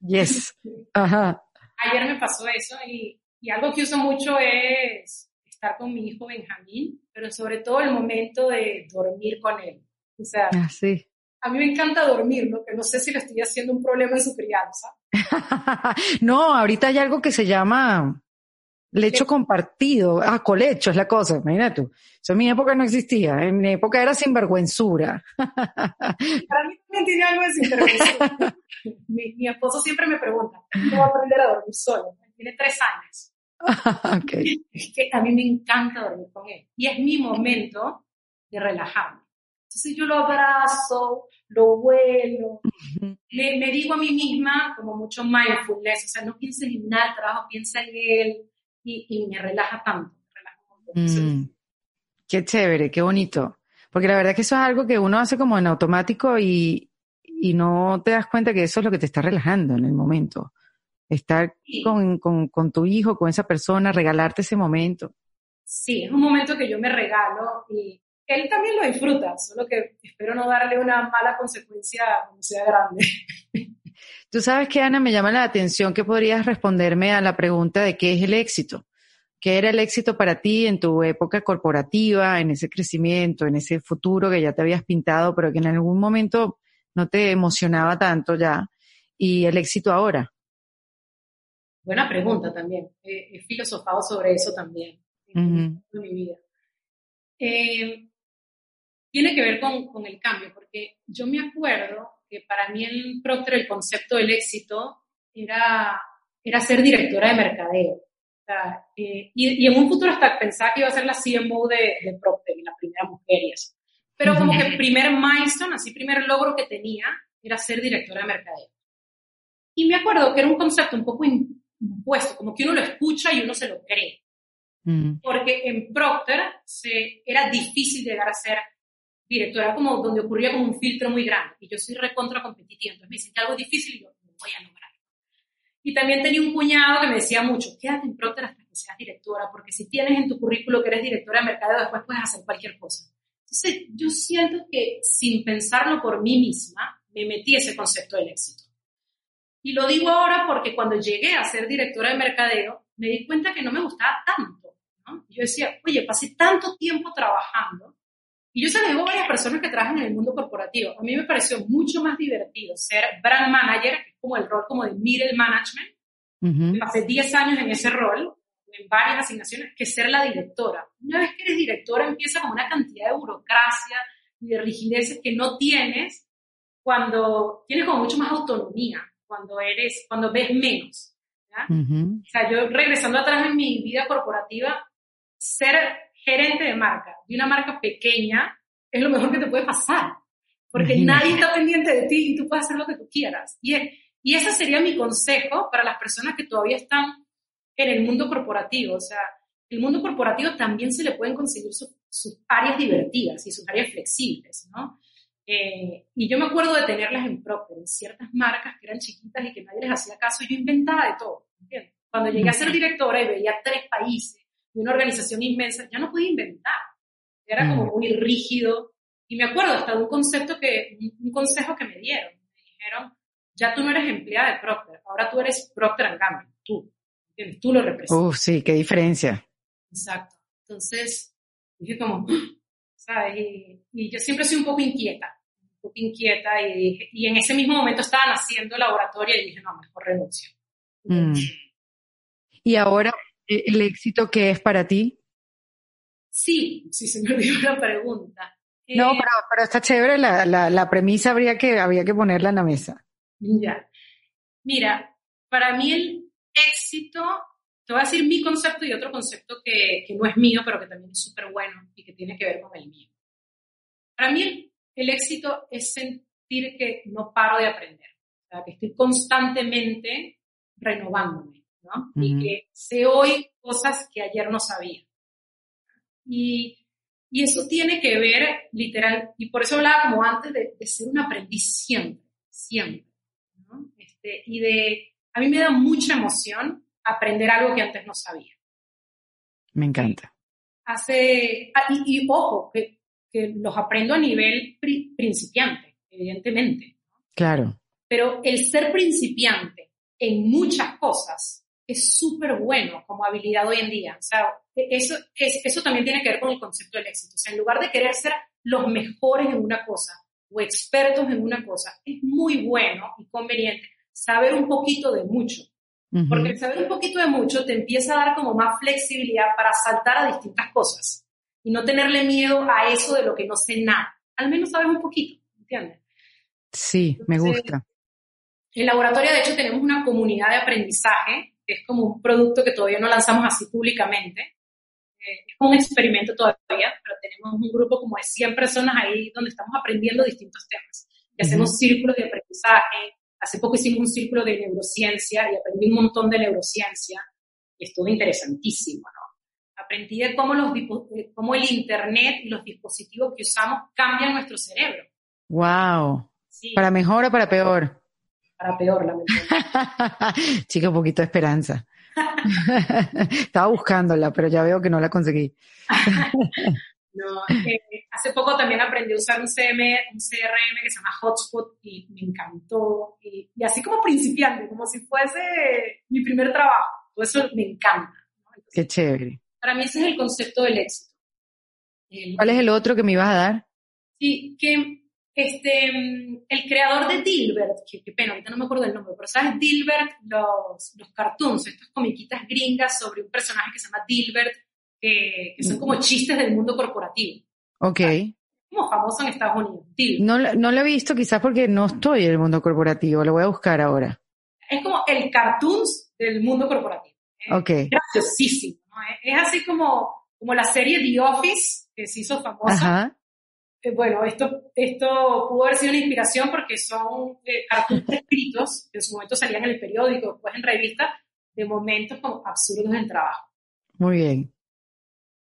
Yes. Ajá.
Ayer me pasó eso y, y algo que uso mucho es estar con mi hijo Benjamín, pero sobre todo el momento de dormir con él. O sea,
ah, sí.
a mí me encanta dormir, ¿no? Que no sé si le estoy haciendo un problema en su crianza.
no, ahorita hay algo que se llama Lecho compartido, ah, colecho es la cosa, imagínate tú. Eso en mi época no existía, en mi época era sinvergüenzura.
Para mí también tiene algo de sinvergüenzura. mi, esposo siempre me pregunta, ¿cómo va a aprender a dormir solo? Tiene tres años.
okay.
Es que a mí me encanta dormir con él. Y es mi momento de relajarme. Entonces yo lo abrazo, lo vuelo, me, me, digo a mí misma como mucho mindfulness, o sea, no pienses en nada, trabajo, piensa en él, y, me relaja tanto.
Mm, qué chévere, qué bonito. Porque la verdad que eso es algo que uno hace como en automático y, y no te das cuenta que eso es lo que te está relajando en el momento. Estar con, con, con, tu hijo, con esa persona, regalarte ese momento.
Sí, es un momento que yo me regalo y él también lo disfruta, solo que espero no darle una mala consecuencia cuando sea grande.
Tú sabes que, Ana, me llama la atención que podrías responderme a la pregunta de qué es el éxito. ¿Qué era el éxito para ti en tu época corporativa, en ese crecimiento, en ese futuro que ya te habías pintado, pero que en algún momento no te emocionaba tanto ya? ¿Y el éxito ahora?
Buena pregunta también. He, filosofado sobre eso también en mi vida. Eh, tiene que ver con, con, el cambio, porque yo me acuerdo que para mí en Procter el concepto del éxito era, era ser directora de mercadeo. Eh, y, en un futuro hasta pensaba que iba a ser la CMO de, de Procter, la primera mujer y eso. Pero como que el primer milestone, así primer logro que tenía, era ser directora de mercadeo. Y me acuerdo que era un concepto un poco impuesto, como que uno lo escucha y uno se lo cree. Mm. Porque en Procter se, era difícil llegar a ser directora, como donde ocurría como un filtro muy grande. Y yo soy recontra competitiva, entonces me dicen que algo difícil y yo no voy a lograr. Y también tenía un cuñado que me decía mucho, quédate en Procter hasta que seas directora, porque si tienes en tu currículo que eres directora de mercadeo, después puedes hacer cualquier cosa. Entonces, yo siento que sin pensarlo por mí misma, me metí ese concepto del éxito. Y lo digo ahora porque cuando llegué a ser directora de mercadeo, me di cuenta que no me gustaba tanto. ¿no? Yo decía, oye, pasé tanto tiempo trabajando. Y yo se lo digo a varias personas que trabajan en el mundo corporativo. A mí me pareció mucho más divertido ser brand manager, que es como el rol como de middle management. Pasé 10 años en ese rol en varias asignaciones que ser la directora. Una vez que eres directora empieza con una cantidad de burocracia y de rigideces que no tienes cuando tienes como mucho más autonomía, cuando eres, cuando ves menos. O sea, yo regresando atrás en mi vida corporativa, ser gerente de marca, de una marca pequeña, es lo mejor que te puede pasar. Porque nadie está pendiente de ti y tú puedes hacer lo que tú quieras. Y, y ese sería mi consejo para las personas que todavía están en el mundo corporativo. O sea, el mundo corporativo también se le pueden conseguir sus áreas divertidas y sus áreas flexibles, ¿no? Eh, y yo me acuerdo de tenerlas en Procter, en ciertas marcas que eran chiquitas y que nadie les hacía caso, yo inventaba de todo, ¿entiendes? Cuando llegué a ser directora y veía tres países y una organización inmensa, ya no podía inventar. Era como muy rígido. Y me acuerdo hasta de un concepto que, un consejo que me dieron. Me dijeron, ya tú no eres empleada de Procter, ahora tú eres Procter Gamble, tú. Tú lo representas.
Uf, sí, qué diferencia.
Exacto. Entonces, dije como, ¿sabes? Y, yo siempre soy un poco inquieta, un poco inquieta y dije, y en ese mismo momento estaban haciendo laboratorio y dije, no, mejor renuncio. Mm.
¿Y ahora el éxito qué es para ti?
Sí, sí se me olvidó la pregunta.
No, eh, pero, pero, está chévere, la, la, la premisa habría que, habría que ponerla en la mesa.
Ya. Mira, para mí el, éxito, te voy a decir mi concepto y otro concepto que, que no es mío, pero que también es súper bueno y que tiene que ver con el mío. Para mí el, éxito es sentir que no paro de aprender, o sea, que estoy constantemente renovándome, ¿no? Y que sé hoy cosas que ayer no sabía. Y, y, eso tiene que ver, literal, y por eso hablaba como antes de, de ser un aprendiz siempre, siempre, ¿no? Este, y de a mí me da mucha emoción aprender algo que antes no sabía.
Me encanta.
Hace, ah, y, ojo, que, los aprendo a nivel principiante, evidentemente.
Claro.
Pero el ser principiante en muchas cosas es súper bueno como habilidad hoy en día. O sea, eso, es, eso también tiene que ver con el concepto del éxito. O sea, en lugar de querer ser los mejores en una cosa o expertos en una cosa, es muy bueno y conveniente saber un poquito de mucho. Porque el saber un poquito de mucho te empieza a dar como más flexibilidad para saltar a distintas cosas y no tenerle miedo a eso de lo que no sé nada. Al menos sabes un poquito, ¿entiendes?
Sí, me gusta.
En laboratorio, de hecho, tenemos una comunidad de aprendizaje, es como un producto que todavía no lanzamos así públicamente. Eh, es un experimento todavía, pero tenemos un grupo como de 100 personas ahí donde estamos aprendiendo distintos temas. Y hacemos círculos de aprendizaje, Hace poco hicimos un círculo de neurociencia y aprendí un montón de neurociencia y estuvo interesantísimo, ¿no? Aprendí de cómo, los, cómo el Internet y los dispositivos que usamos cambian nuestro cerebro.
¡Wow! ¿Para mejor o para peor?
Para peor, lamentablemente.
Chica, un poquito de esperanza. Estaba buscándola, pero ya veo que no la conseguí.
No, eh, hace poco también aprendí a usar un, CM, un CRM que se llama Hotspot y me encantó. Y, así como principiante, como si fuese mi primer trabajo. Todo eso me encanta.
Qué chévere.
Para mí ese es el concepto del éxito.
¿Cuál es el otro que me ibas a dar?
Sí, que este, el creador de Dilbert, que, qué pena, ahorita no me acuerdo del nombre, pero ¿sabes? Dilbert, los, los cartoons, estas comiquitas gringas sobre un personaje que se llama Dilbert, que, son como chistes del mundo corporativo.
Ok.
Como famoso en Estados Unidos.
No, no lo he visto quizás porque no estoy en el mundo corporativo, lo voy a buscar ahora.
Es como el cartoons del mundo corporativo.
Ok.
Es graciosísimo, ¿no? Es, así como, como la serie The Office, que se hizo famosa. Ajá. Eh, bueno, esto, esto pudo haber sido una inspiración porque son eh, cartoons escritos, que en su momento salían en el periódico, después en revista, de momentos como absurdos en trabajo.
Muy bien.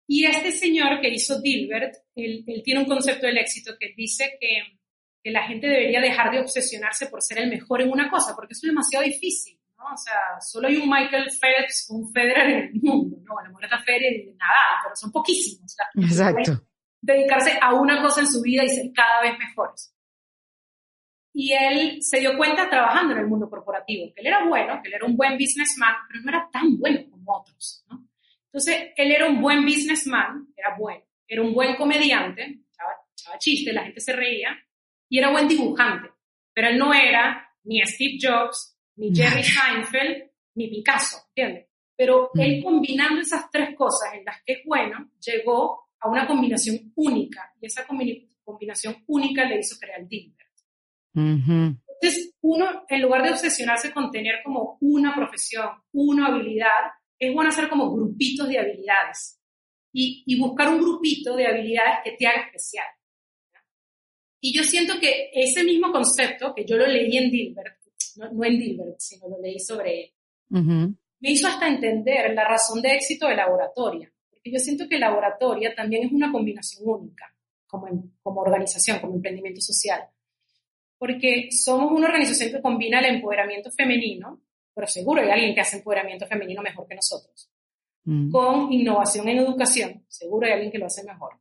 Y este señor que hizo Dilbert, él, él tiene un concepto del éxito que dice que, que, la gente debería dejar de obsesionarse por ser el mejor en una cosa, porque eso es demasiado difícil, ¿no? O sea, solo hay un Michael Phelps, un Federer en el mundo, ¿no? Bueno, Morata Federer y Nadal, pero son poquísimos.
Exacto.
Dedicarse a una cosa en su vida y ser cada vez mejores. Y él se dio cuenta trabajando en el mundo corporativo, que él era bueno, que él era un buen businessman, pero no era tan bueno como otros, ¿no? Entonces, él era un buen businessman, era bueno, era un buen comediante, echaba, chistes, la gente se reía, y era buen dibujante, pero él no era ni Steve Jobs, ni Jerry Seinfeld, ni Picasso, ¿entiendes? Pero él combinando esas tres cosas en las que es bueno, llegó a una combinación única, y esa combinación única le hizo crear Dilbert. Entonces, uno, en lugar de obsesionarse con tener como una profesión, una habilidad, es bueno hacer como grupitos de habilidades y, y buscar un grupito de habilidades que te haga especial. Y yo siento que ese mismo concepto, que yo lo leí en Dilbert, no, en Dilbert, sino lo leí sobre él, me hizo hasta entender la razón de éxito de laboratoria. Porque yo siento que laboratoria también es una combinación única como, como organización, como emprendimiento social. Porque somos una organización que combina el empoderamiento femenino pero seguro hay alguien que hace empoderamiento femenino mejor que nosotros. Mm. Con innovación en educación, seguro hay alguien que lo hace mejor.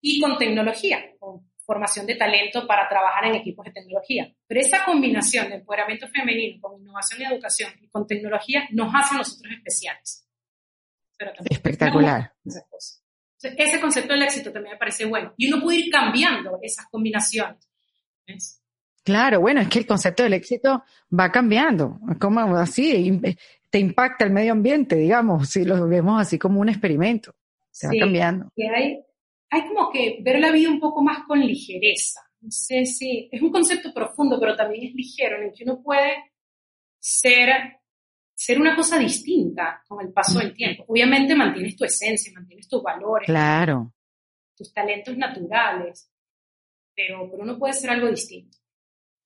Y con tecnología, con formación de talento para trabajar en equipos de tecnología. Pero esa combinación de empoderamiento femenino con innovación en educación y con tecnología nos hace a nosotros especiales.
Espectacular.
ese concepto del éxito también me parece bueno. Y uno puede ir cambiando esas combinaciones. ¿ves?
Claro, bueno, es que el concepto del éxito va cambiando, como así, te impacta el medio ambiente, digamos, si lo vemos así como un experimento, se va cambiando.
hay, hay como que ver la vida un poco más con ligereza. No sé si es un concepto profundo, pero también es ligero, en el que uno puede ser, ser una cosa distinta con el paso del tiempo. Obviamente mantienes tu esencia, mantienes tus valores,
claro.
tus talentos naturales, pero, pero uno puede ser algo distinto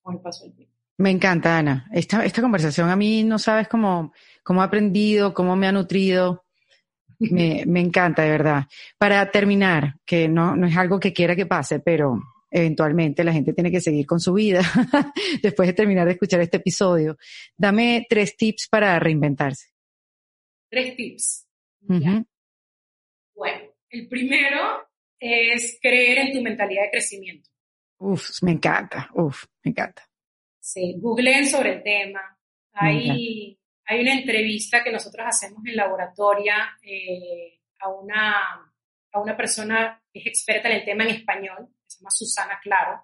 con el paso del tiempo.
Me encanta, Ana. Esta, esta conversación a mí no sabes cómo, cómo he aprendido, cómo me ha nutrido. Me, me encanta, de verdad. Para terminar, que no, no es algo que quiera que pase, pero eventualmente la gente tiene que seguir con su vida después de terminar de escuchar este episodio. Dame tres tips para reinventarse.
Tres tips. Bueno, el primero es creer en tu mentalidad de crecimiento.
Uf, me encanta, uf, me encanta.
Sí, googleen sobre el tema. Hay, hay una entrevista que nosotros hacemos en laboratoria eh, a, una, a una persona que es experta en el tema en español, se llama Susana Claro.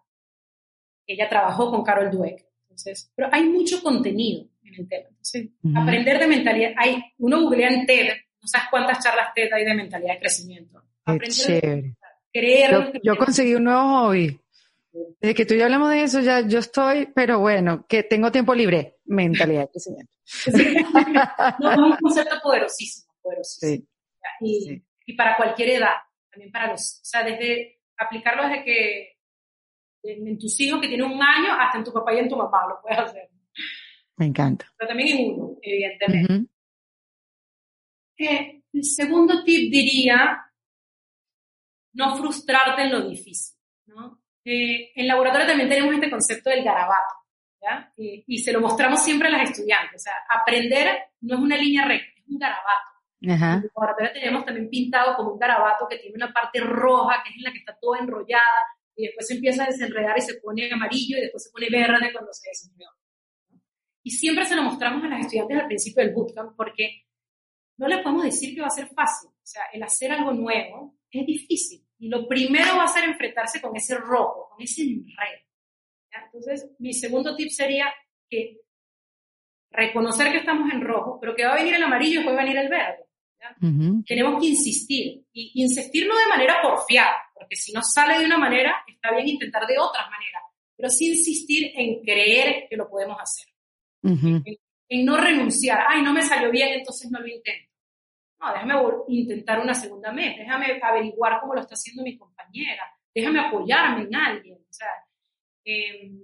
Ella trabajó con Carol Dweck. Entonces, pero hay mucho contenido en el tema. Entonces, aprender de mentalidad, hay, uno googlea en TED, no sabes cuántas charlas TED hay de mentalidad de crecimiento.
Chévere. Creer yo, yo conseguí un nuevo hobby. Desde que tú y yo hablamos de eso, ya yo estoy, pero bueno, que tengo tiempo libre, mentalidad de crecimiento.
no, es un concepto poderosísimo, poderosísimo. Y, y, para cualquier edad, también para los, o sea, desde aplicarlo desde que en, tus hijos que tienen un año hasta en tu papá y en tu mamá lo puedes hacer.
Me encanta.
Pero también en uno, evidentemente. Eh, el segundo tip diría, no frustrarte en lo difícil, ¿no? Eh, en laboratorio también tenemos este concepto del garabato, ¿ya? Y, se lo mostramos siempre a las estudiantes. O sea, aprender no es una línea recta, es un garabato. Ajá. En laboratorio tenemos también pintado como un garabato que tiene una parte roja, que es en la que está toda enrollada, y después se empieza a desenredar y se pone amarillo, y después se pone verde cuando se desenrolla. Y siempre se lo mostramos a las estudiantes al principio del bootcamp, porque no les podemos decir que va a ser fácil. O sea, el hacer algo nuevo es difícil. Y lo primero va a ser enfrentarse con ese rojo, con ese enredo. Entonces, mi segundo tip sería que reconocer que estamos en rojo, pero que va a venir el amarillo y va a venir el verde. Tenemos que insistir. Y insistir no de manera porfiada, porque si no sale de una manera, está bien intentar de otras maneras, pero sí insistir en creer que lo podemos hacer. en, no renunciar. Ay, no me salió bien, entonces no lo intento. No, déjame intentar una segunda vez, déjame averiguar cómo lo está haciendo mi compañera, déjame apoyarme en alguien. O sea, em,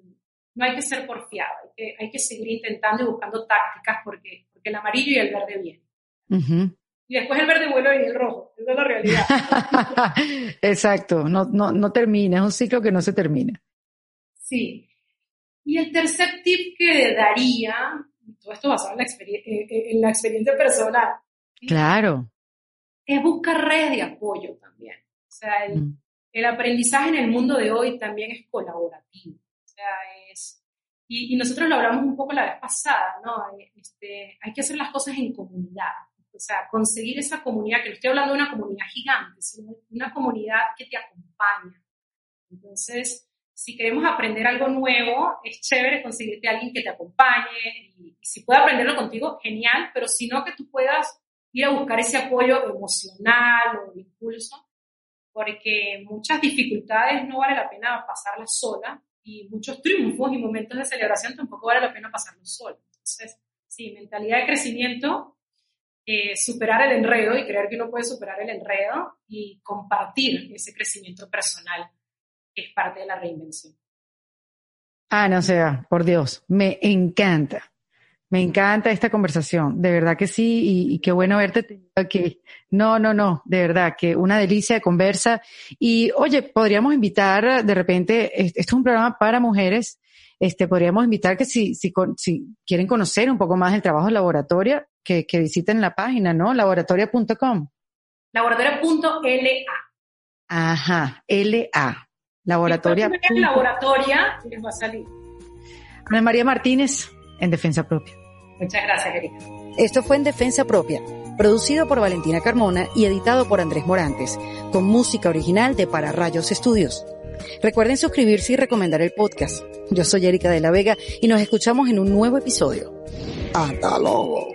no hay que ser porfiado, hay que, hay que seguir intentando y buscando tácticas porque, porque el amarillo y el verde vienen. Y después el verde vuelve y el rojo. Esa es la realidad.
Exacto, no, no, no termina, es un ciclo que no se termina.
Sí. Y el tercer tip que daría, todo esto basado en la, eh, eh, en la experiencia personal.
Claro.
Es buscar redes de apoyo también. O sea, el, mm. el aprendizaje en el mundo de hoy también es colaborativo. O sea, es, y, y, nosotros lo hablamos un poco la vez pasada, ¿no? Este, hay que hacer las cosas en comunidad. O sea, conseguir esa comunidad, que no estoy hablando de una comunidad gigante, sino una comunidad que te acompaña. Entonces, si queremos aprender algo nuevo, es chévere conseguirte a alguien que te acompañe y, si puede aprenderlo contigo, genial, pero si no, que tú puedas ir a buscar ese apoyo emocional o de impulso, porque muchas dificultades no vale la pena pasarlas sola y muchos triunfos y momentos de celebración tampoco vale la pena pasarlos sola. Entonces, sí, mentalidad de crecimiento, eh, superar el enredo y creer que uno puede superar el enredo y compartir ese crecimiento personal es parte de la reinvención.
Ah, no sea, por Dios, me encanta. Me encanta esta conversación, de verdad que sí, y, qué bueno verte aquí. No, no, no, de verdad, que una delicia de conversa. Y oye, podríamos invitar de repente, esto es un programa para mujeres, este, podríamos invitar que si, si, si quieren conocer un poco más del trabajo de laboratorio, que, que visiten la página, ¿no? Laboratoria.com.
Laboratoria.la.
Ajá, LA. Laboratoria.
laboratoria les va a salir.
Ana María Martínez, en Defensa Propia.
Muchas gracias, Erika.
Esto fue en Defensa Propia, producido por Valentina Carmona y editado por Andrés Morantes, con música original de Para Rayos Estudios. Recuerden suscribirse y recomendar el podcast. Yo soy Erika de la Vega y nos escuchamos en un nuevo episodio. Hasta luego.